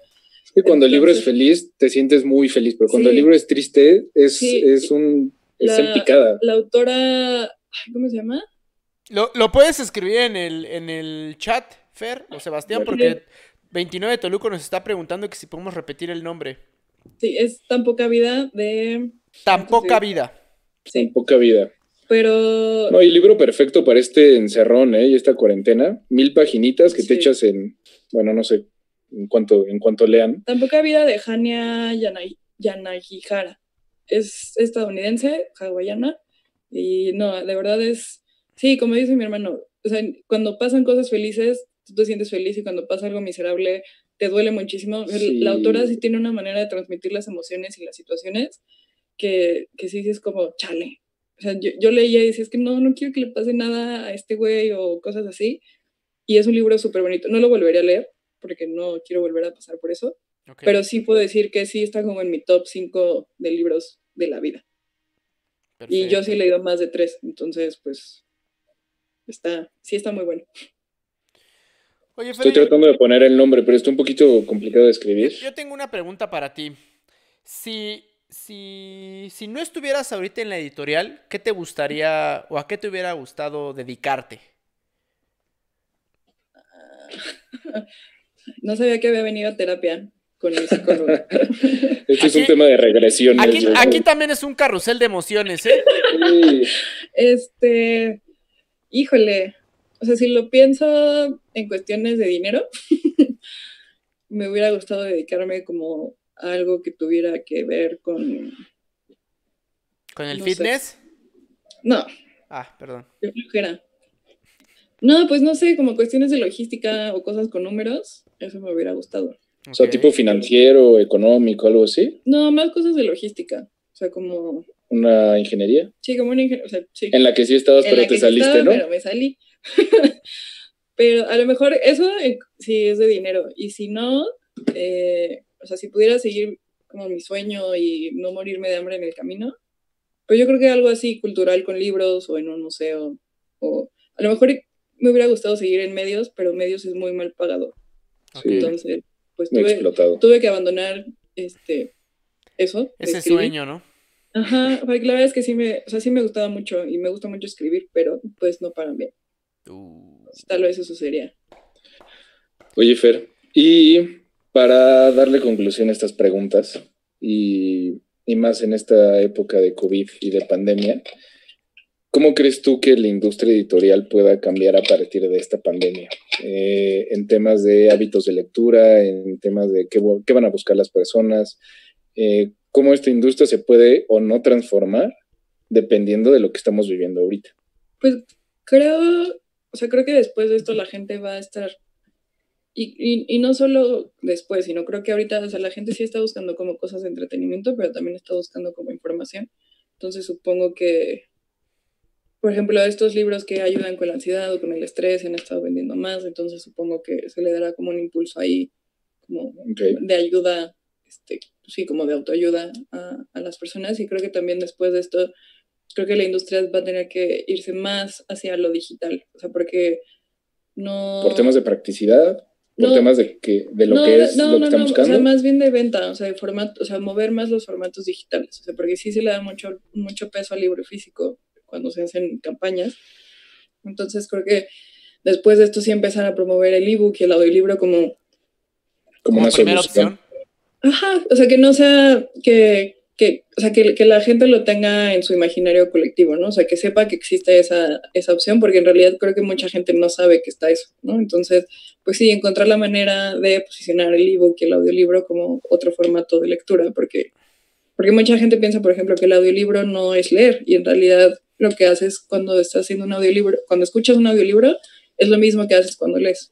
Y cuando el libro es feliz, te sientes muy feliz, pero cuando el libro es triste, es, es un... Es la, picada. La autora, ¿cómo se llama? Lo, lo, puedes escribir en el, en el chat, Fer o Sebastián, porque 29 de Toluco nos está preguntando que si podemos repetir el nombre. Sí, es tan poca vida de... Tan poca vida. Sí. Tan poca vida. Pero... No, y libro perfecto para este encerrón, ¿eh? Y esta cuarentena. Mil paginitas que te echas en, bueno, no sé, en cuanto, en cuanto lean. Tan poca vida de Hania Yanagihara. Es estadounidense, hawaiana, y no, de verdad es Sí, como dice mi hermano, o sea, cuando pasan cosas felices, tú te sientes feliz y cuando pasa algo miserable, te duele muchísimo. La autora sí tiene una manera de transmitir las emociones y las situaciones que, que sí, sí es como, chale. O sea, yo, yo leía y decía, es que no, no quiero que le pase nada a este güey o cosas así. Y es un libro súper bonito. No lo volvería a leer porque no quiero volver a pasar por eso. Pero sí puedo decir que sí está como en mi top 5 de libros de la vida. Y yo sí he leído más de tres, entonces pues está, sí está muy bueno. Estoy tratando de poner el nombre, pero está un poquito complicado de escribir. Yo, tengo una pregunta para ti. Si, si, si no estuvieras ahorita en la editorial, ¿qué te gustaría o a qué te hubiera gustado dedicarte? No sabía que había venido a terapia con mi psicólogo. Este es un tema de regresión. Aquí, aquí, también es un carrusel de emociones, ¿eh? Sí. Este, híjole, o sea, si lo pienso en cuestiones de dinero, me hubiera gustado dedicarme como a algo que tuviera que ver con... ¿Con el fitness? No. Ah, perdón. No, pues no sé, como cuestiones de logística o cosas con números, eso me hubiera gustado. O sea, tipo financiero, económico, algo así. No, más cosas de logística. O sea, como una ingeniería. Sí, como una ingeniería. En la que sí estabas, pero te saliste, ¿no? Pero me salí. pero a lo mejor eso sí es de dinero. Y si no, eh, o sea, si pudiera seguir como mi sueño y no morirme de hambre en el camino, pues yo creo que algo así cultural con libros o en un museo. O a lo mejor me hubiera gustado seguir en medios, pero medios es muy mal pagado. Entonces, pues tuve, tuve que abandonar este eso. Ese sueño, ¿no? Ajá, porque la verdad es que sí me, o sea, sí me gustaba mucho y me gusta mucho escribir, pero pues no paran bien. Uh. Tal vez eso sería. Oye, Fer, y para darle conclusión a estas preguntas, y, más en esta época de COVID y de pandemia, ¿cómo crees tú que la industria editorial pueda cambiar a partir de esta pandemia? Eh, en temas de hábitos de lectura, en temas de qué, qué van a buscar las personas, eh, cómo esta industria se puede o no transformar dependiendo de lo que estamos viviendo ahorita. Pues creo, o sea, creo que después de esto la gente va a estar, y, y, no solo después, sino creo que ahorita, o sea, la gente sí está buscando como cosas de entretenimiento, pero también está buscando como información. Entonces supongo que, por ejemplo, estos libros que ayudan con la ansiedad o con el estrés se han estado vendiendo más, entonces supongo que se le dará como un impulso ahí, como de ayuda este, sí, como de autoayuda a, a, las personas y creo que también después de esto, creo que la industria va a tener que irse más hacia lo digital, o sea, porque no... Por temas de practicidad, por temas de, que, de lo que es lo que estamos buscando. O sea, más bien de venta, o sea, de formato, o sea, mover más los formatos digitales, o sea, porque sí se le da mucho, mucho peso al libro físico cuando se hacen campañas. Entonces creo que después de esto sí empezar a promover el ebook y el audiolibro como como, una primera opción. Ajá, o sea, que no sea que, que o sea, que, que, la gente lo tenga en su imaginario colectivo, ¿no? O sea, que sepa que existe esa, esa opción, porque en realidad creo que mucha gente no sabe que está eso, ¿no? Entonces, pues sí, encontrar la manera de posicionar el ebook y el audiolibro como otro formato de lectura, porque, porque mucha gente piensa, por ejemplo, que el audiolibro no es leer, y en realidad lo que haces cuando estás haciendo un audiolibro, cuando escuchas un audiolibro, es lo mismo que haces cuando lees,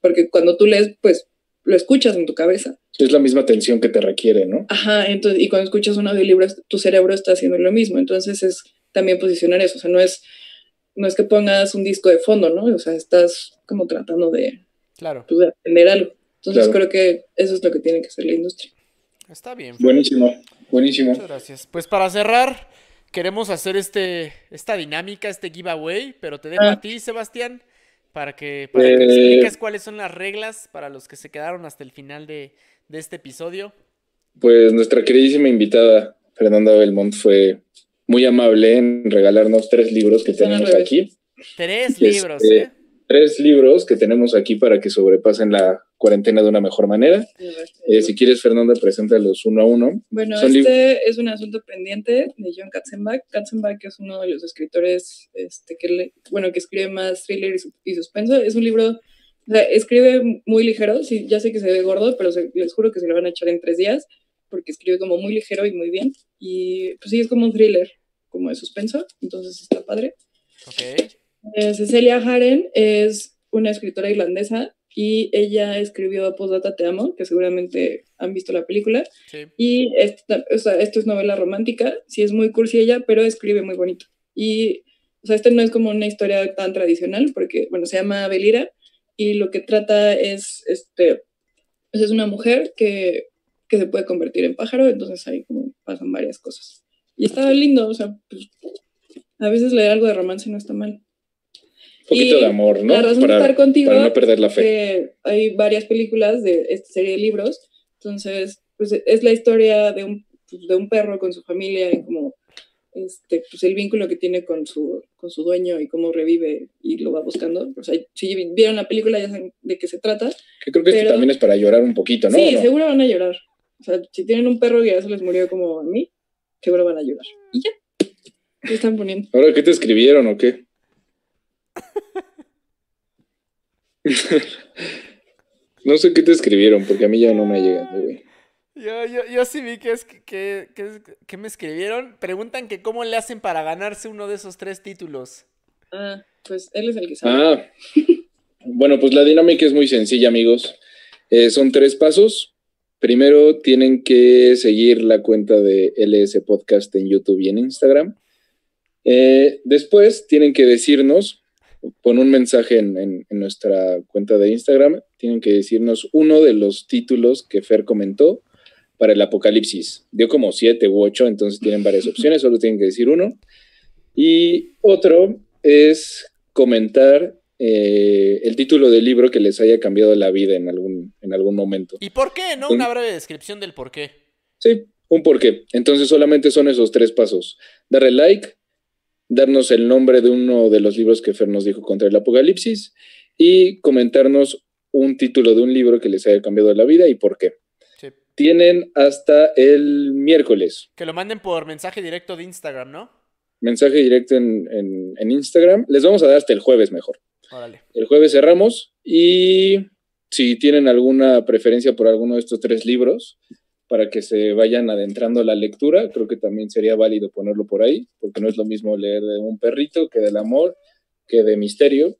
porque cuando tú lees, pues lo escuchas en tu cabeza. Es la misma atención que te requiere, ¿no? Ajá, entonces, y cuando escuchas un audiolibro, tu cerebro está haciendo lo mismo. Entonces es también posicionar eso. O sea, no es, no es que pongas un disco de fondo, ¿no? O sea, estás como tratando de, claro. Pues, de aprender algo. Entonces creo que eso es lo que tiene que hacer la industria. Está bien. Buenísimo, buenísimo. Muchas gracias. Pues para cerrar, queremos hacer este, esta dinámica, este giveaway, pero te dejo ah. a ti, Sebastián para que, para que eh, expliques cuáles son las reglas para los que se quedaron hasta el final de, este episodio. Pues nuestra queridísima invitada, Fernanda Belmont, fue muy amable en regalarnos tres libros que tenemos aquí. Tres libros, ¿eh? tres libros que tenemos aquí para que sobrepasen la cuarentena de una mejor manera. Eh, si quieres, Fernanda, preséntalos uno a uno. Bueno, este es un asunto pendiente de John Katzenbach. Katzenbach es uno de los escritores este, que, bueno, que escribe más thriller y, suspenso. Es un libro, escribe muy ligero, sí, ya sé que se ve gordo, pero les juro que se lo van a echar en tres días, porque escribe como muy ligero y muy bien. Y pues sí, es como un thriller, como de suspenso, entonces está padre. Ok. Eh, Cecilia Haren es una escritora irlandesa y ella escribió Postdata Te Amo, que seguramente han visto la película. Y esta, esto es novela romántica, sí es muy cursi ella, pero escribe muy bonito. Y, o sea, este no es como una historia tan tradicional, porque, bueno, se llama Belira y lo que trata es, este, es una mujer que, que se puede convertir en pájaro, entonces ahí como pasan varias cosas. Y está lindo, o sea, pues, a veces leer algo de romance no está mal poquito de amor, ¿no? La razón para, de estar contigo. Para no perder la fe. hay varias películas de esta serie de libros. Entonces, pues es la historia de un, pues, de un perro con su familia y como este, pues el vínculo que tiene con su, con su dueño y cómo revive y lo va buscando. O sea, si vieron la película ya saben de qué se trata. Que creo que esto también es para llorar un poquito, ¿no? Sí, seguro van a llorar. O sea, si tienen un perro que ya se les murió como a mí, seguro van a llorar. Y ya. ¿Qué están poniendo? ¿Ahora qué te escribieron o qué? no sé qué te escribieron, porque a mí ya no me ha llegado, güey. Yo, yo, yo, sí vi que, es, que, que, me escribieron. Preguntan que cómo le hacen para ganarse uno de esos tres títulos. Ah, pues él es el que sabe. Ah, bueno, pues la dinámica es muy sencilla, amigos. Eh, son tres pasos. Primero tienen que seguir la cuenta de LS Podcast en YouTube y en Instagram. Eh, después tienen que decirnos pon un mensaje en, nuestra cuenta de Instagram. Tienen que decirnos uno de los títulos que Fer comentó para el apocalipsis. Dio como siete u ocho, entonces tienen varias opciones, solo tienen que decir uno. Y otro es comentar eh, el título del libro que les haya cambiado la vida en algún, en algún momento. ¿Y por qué? ¿No? Una breve descripción del por qué. Sí, un por qué. Entonces solamente son esos tres pasos. Darle like, darnos el nombre de uno de los libros que Fer nos dijo contra el apocalipsis y comentarnos un título de un libro que les haya cambiado la vida y por qué. Tienen hasta el miércoles. Que lo manden por mensaje directo de Instagram, ¿no? Mensaje directo en, Instagram. Les vamos a dar hasta el jueves mejor. Órale. El jueves cerramos y si tienen alguna preferencia por alguno de estos tres libros, para que se vayan adentrando a la lectura. Creo que también sería válido ponerlo por ahí, porque no es lo mismo leer de un perrito que del amor, que de misterio.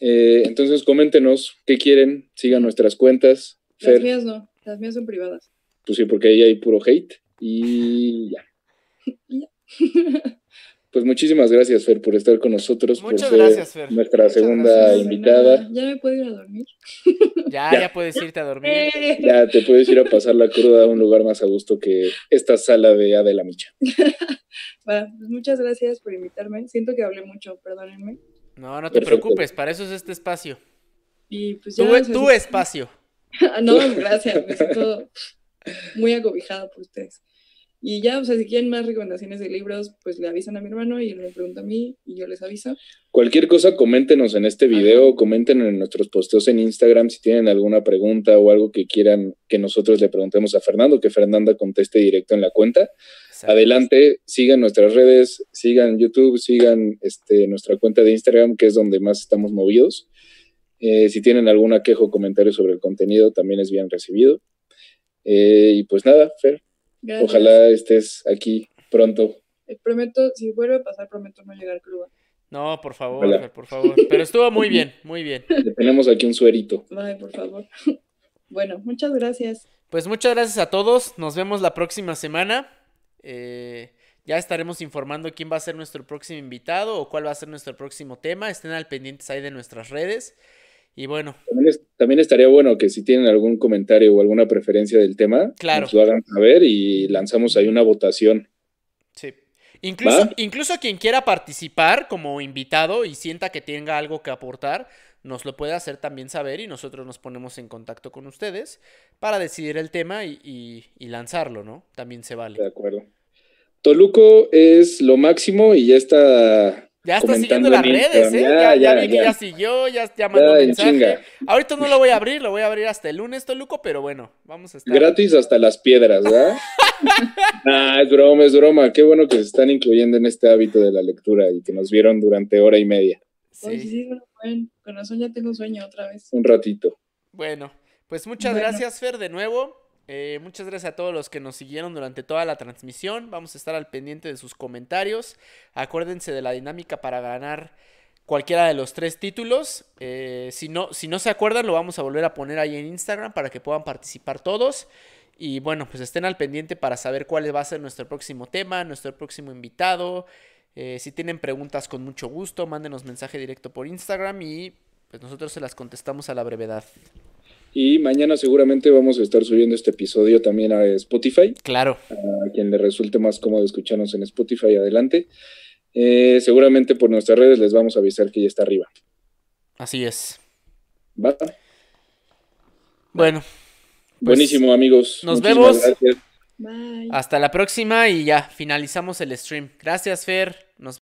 Eh, entonces, coméntenos qué quieren, sigan nuestras cuentas. Las mías no, las mías son privadas. Pues sí, porque ahí hay puro hate y ya. Pues muchísimas gracias, Fer, por estar con nosotros. Muchas por gracias, Fer. Nuestra segunda invitada. Ya me puedo ir a dormir. Ya, ya, puedes irte a dormir. Ya te puedes ir a pasar la cruda a un lugar más a gusto que esta sala de Adela Micha. bueno, pues muchas gracias por invitarme. Siento que hablé mucho, perdónenme. No, no te preocupes, para eso es este espacio. Y pues ya tu, tu espacio. no, gracias, me siento muy acobijada por ustedes. Y ya, o sea, si quieren más recomendaciones de libros, pues le avisan a mi hermano y él me pregunta a mí y yo les aviso. Cualquier cosa, coméntenos en este video, Ajá. comenten en nuestros posteos en Instagram si tienen alguna pregunta o algo que quieran que nosotros le preguntemos a Fernando, que Fernanda conteste directo en la cuenta. Exacto. Adelante, sigan nuestras redes, sigan YouTube, sigan este, nuestra cuenta de Instagram, que es donde más estamos movidos. Eh, si tienen alguna queja o comentario sobre el contenido, también es bien recibido. Eh, y pues nada, Fer, Gracias. ojalá estés aquí pronto. Eh, prometo, si vuelve a pasar, prometo no llegar cruda. No, por favor, Hola. Por favor. Pero estuvo muy bien, muy bien. Le tenemos aquí un suerito. Ay, por favor. bueno, muchas gracias. Pues muchas gracias a todos. Nos vemos la próxima semana. Eh, ya estaremos informando quién va a ser nuestro próximo invitado o cuál va a ser nuestro próximo tema. Estén al pendientes ahí de nuestras redes. Y bueno, También, es- también estaría bueno que si tienen algún comentario o alguna preferencia del tema, Claro. nos lo hagan saber y lanzamos ahí una votación. sí. Incluso, ¿Va? incluso quien quiera participar como invitado y sienta que tenga algo que aportar, nos lo puede hacer también saber y nosotros nos ponemos en contacto con ustedes para decidir el tema y, y- y lanzarlo, ¿no? También se De vale. acuerdo. Toluco es lo máximo y ya está. Ya está siguiendo las redes, ¿eh? Ya, Ya, ya ya, vi que ya. siguió, ya, ya mandó Ya, en mensaje. chinga. Ahorita no lo voy a abrir, lo voy a abrir hasta el lunes, Toluco, pero bueno, vamos a estar. Gratis hasta las piedras, ¿verdad? ah, es broma, es broma. Qué bueno que se están incluyendo en este hábito de la lectura y que nos vieron durante hora y media, Oye, Sí. sí, bueno, bueno, con razón ya tengo sueño otra vez. un ratito. Bueno, pues muchas Bueno. gracias, Fer, de nuevo. Eh, muchas gracias a todos los que nos siguieron durante toda la transmisión. Vamos a estar al pendiente de sus comentarios. Acuérdense de la dinámica para ganar cualquiera de los tres títulos. Eh, si, no, si no se acuerdan, lo vamos a volver a poner ahí en Instagram para que puedan participar todos. Y bueno, pues estén al pendiente para saber cuál va a ser nuestro próximo tema, nuestro próximo invitado. Eh, si tienen preguntas con mucho gusto, mándenos mensaje directo por Instagram y pues nosotros se las contestamos a la brevedad. Y mañana seguramente vamos a estar subiendo este episodio también a Spotify. Claro. A quien le resulte más cómodo escucharnos en Spotify, adelante. Eh, seguramente por nuestras redes les vamos a avisar que ya está arriba. Así es. ¿Va? Bueno, pues, Buenísimo, amigos. nos Muchísimas vemos. gracias. Bye. hasta la próxima y ya finalizamos el stream. Gracias, Fer. Nos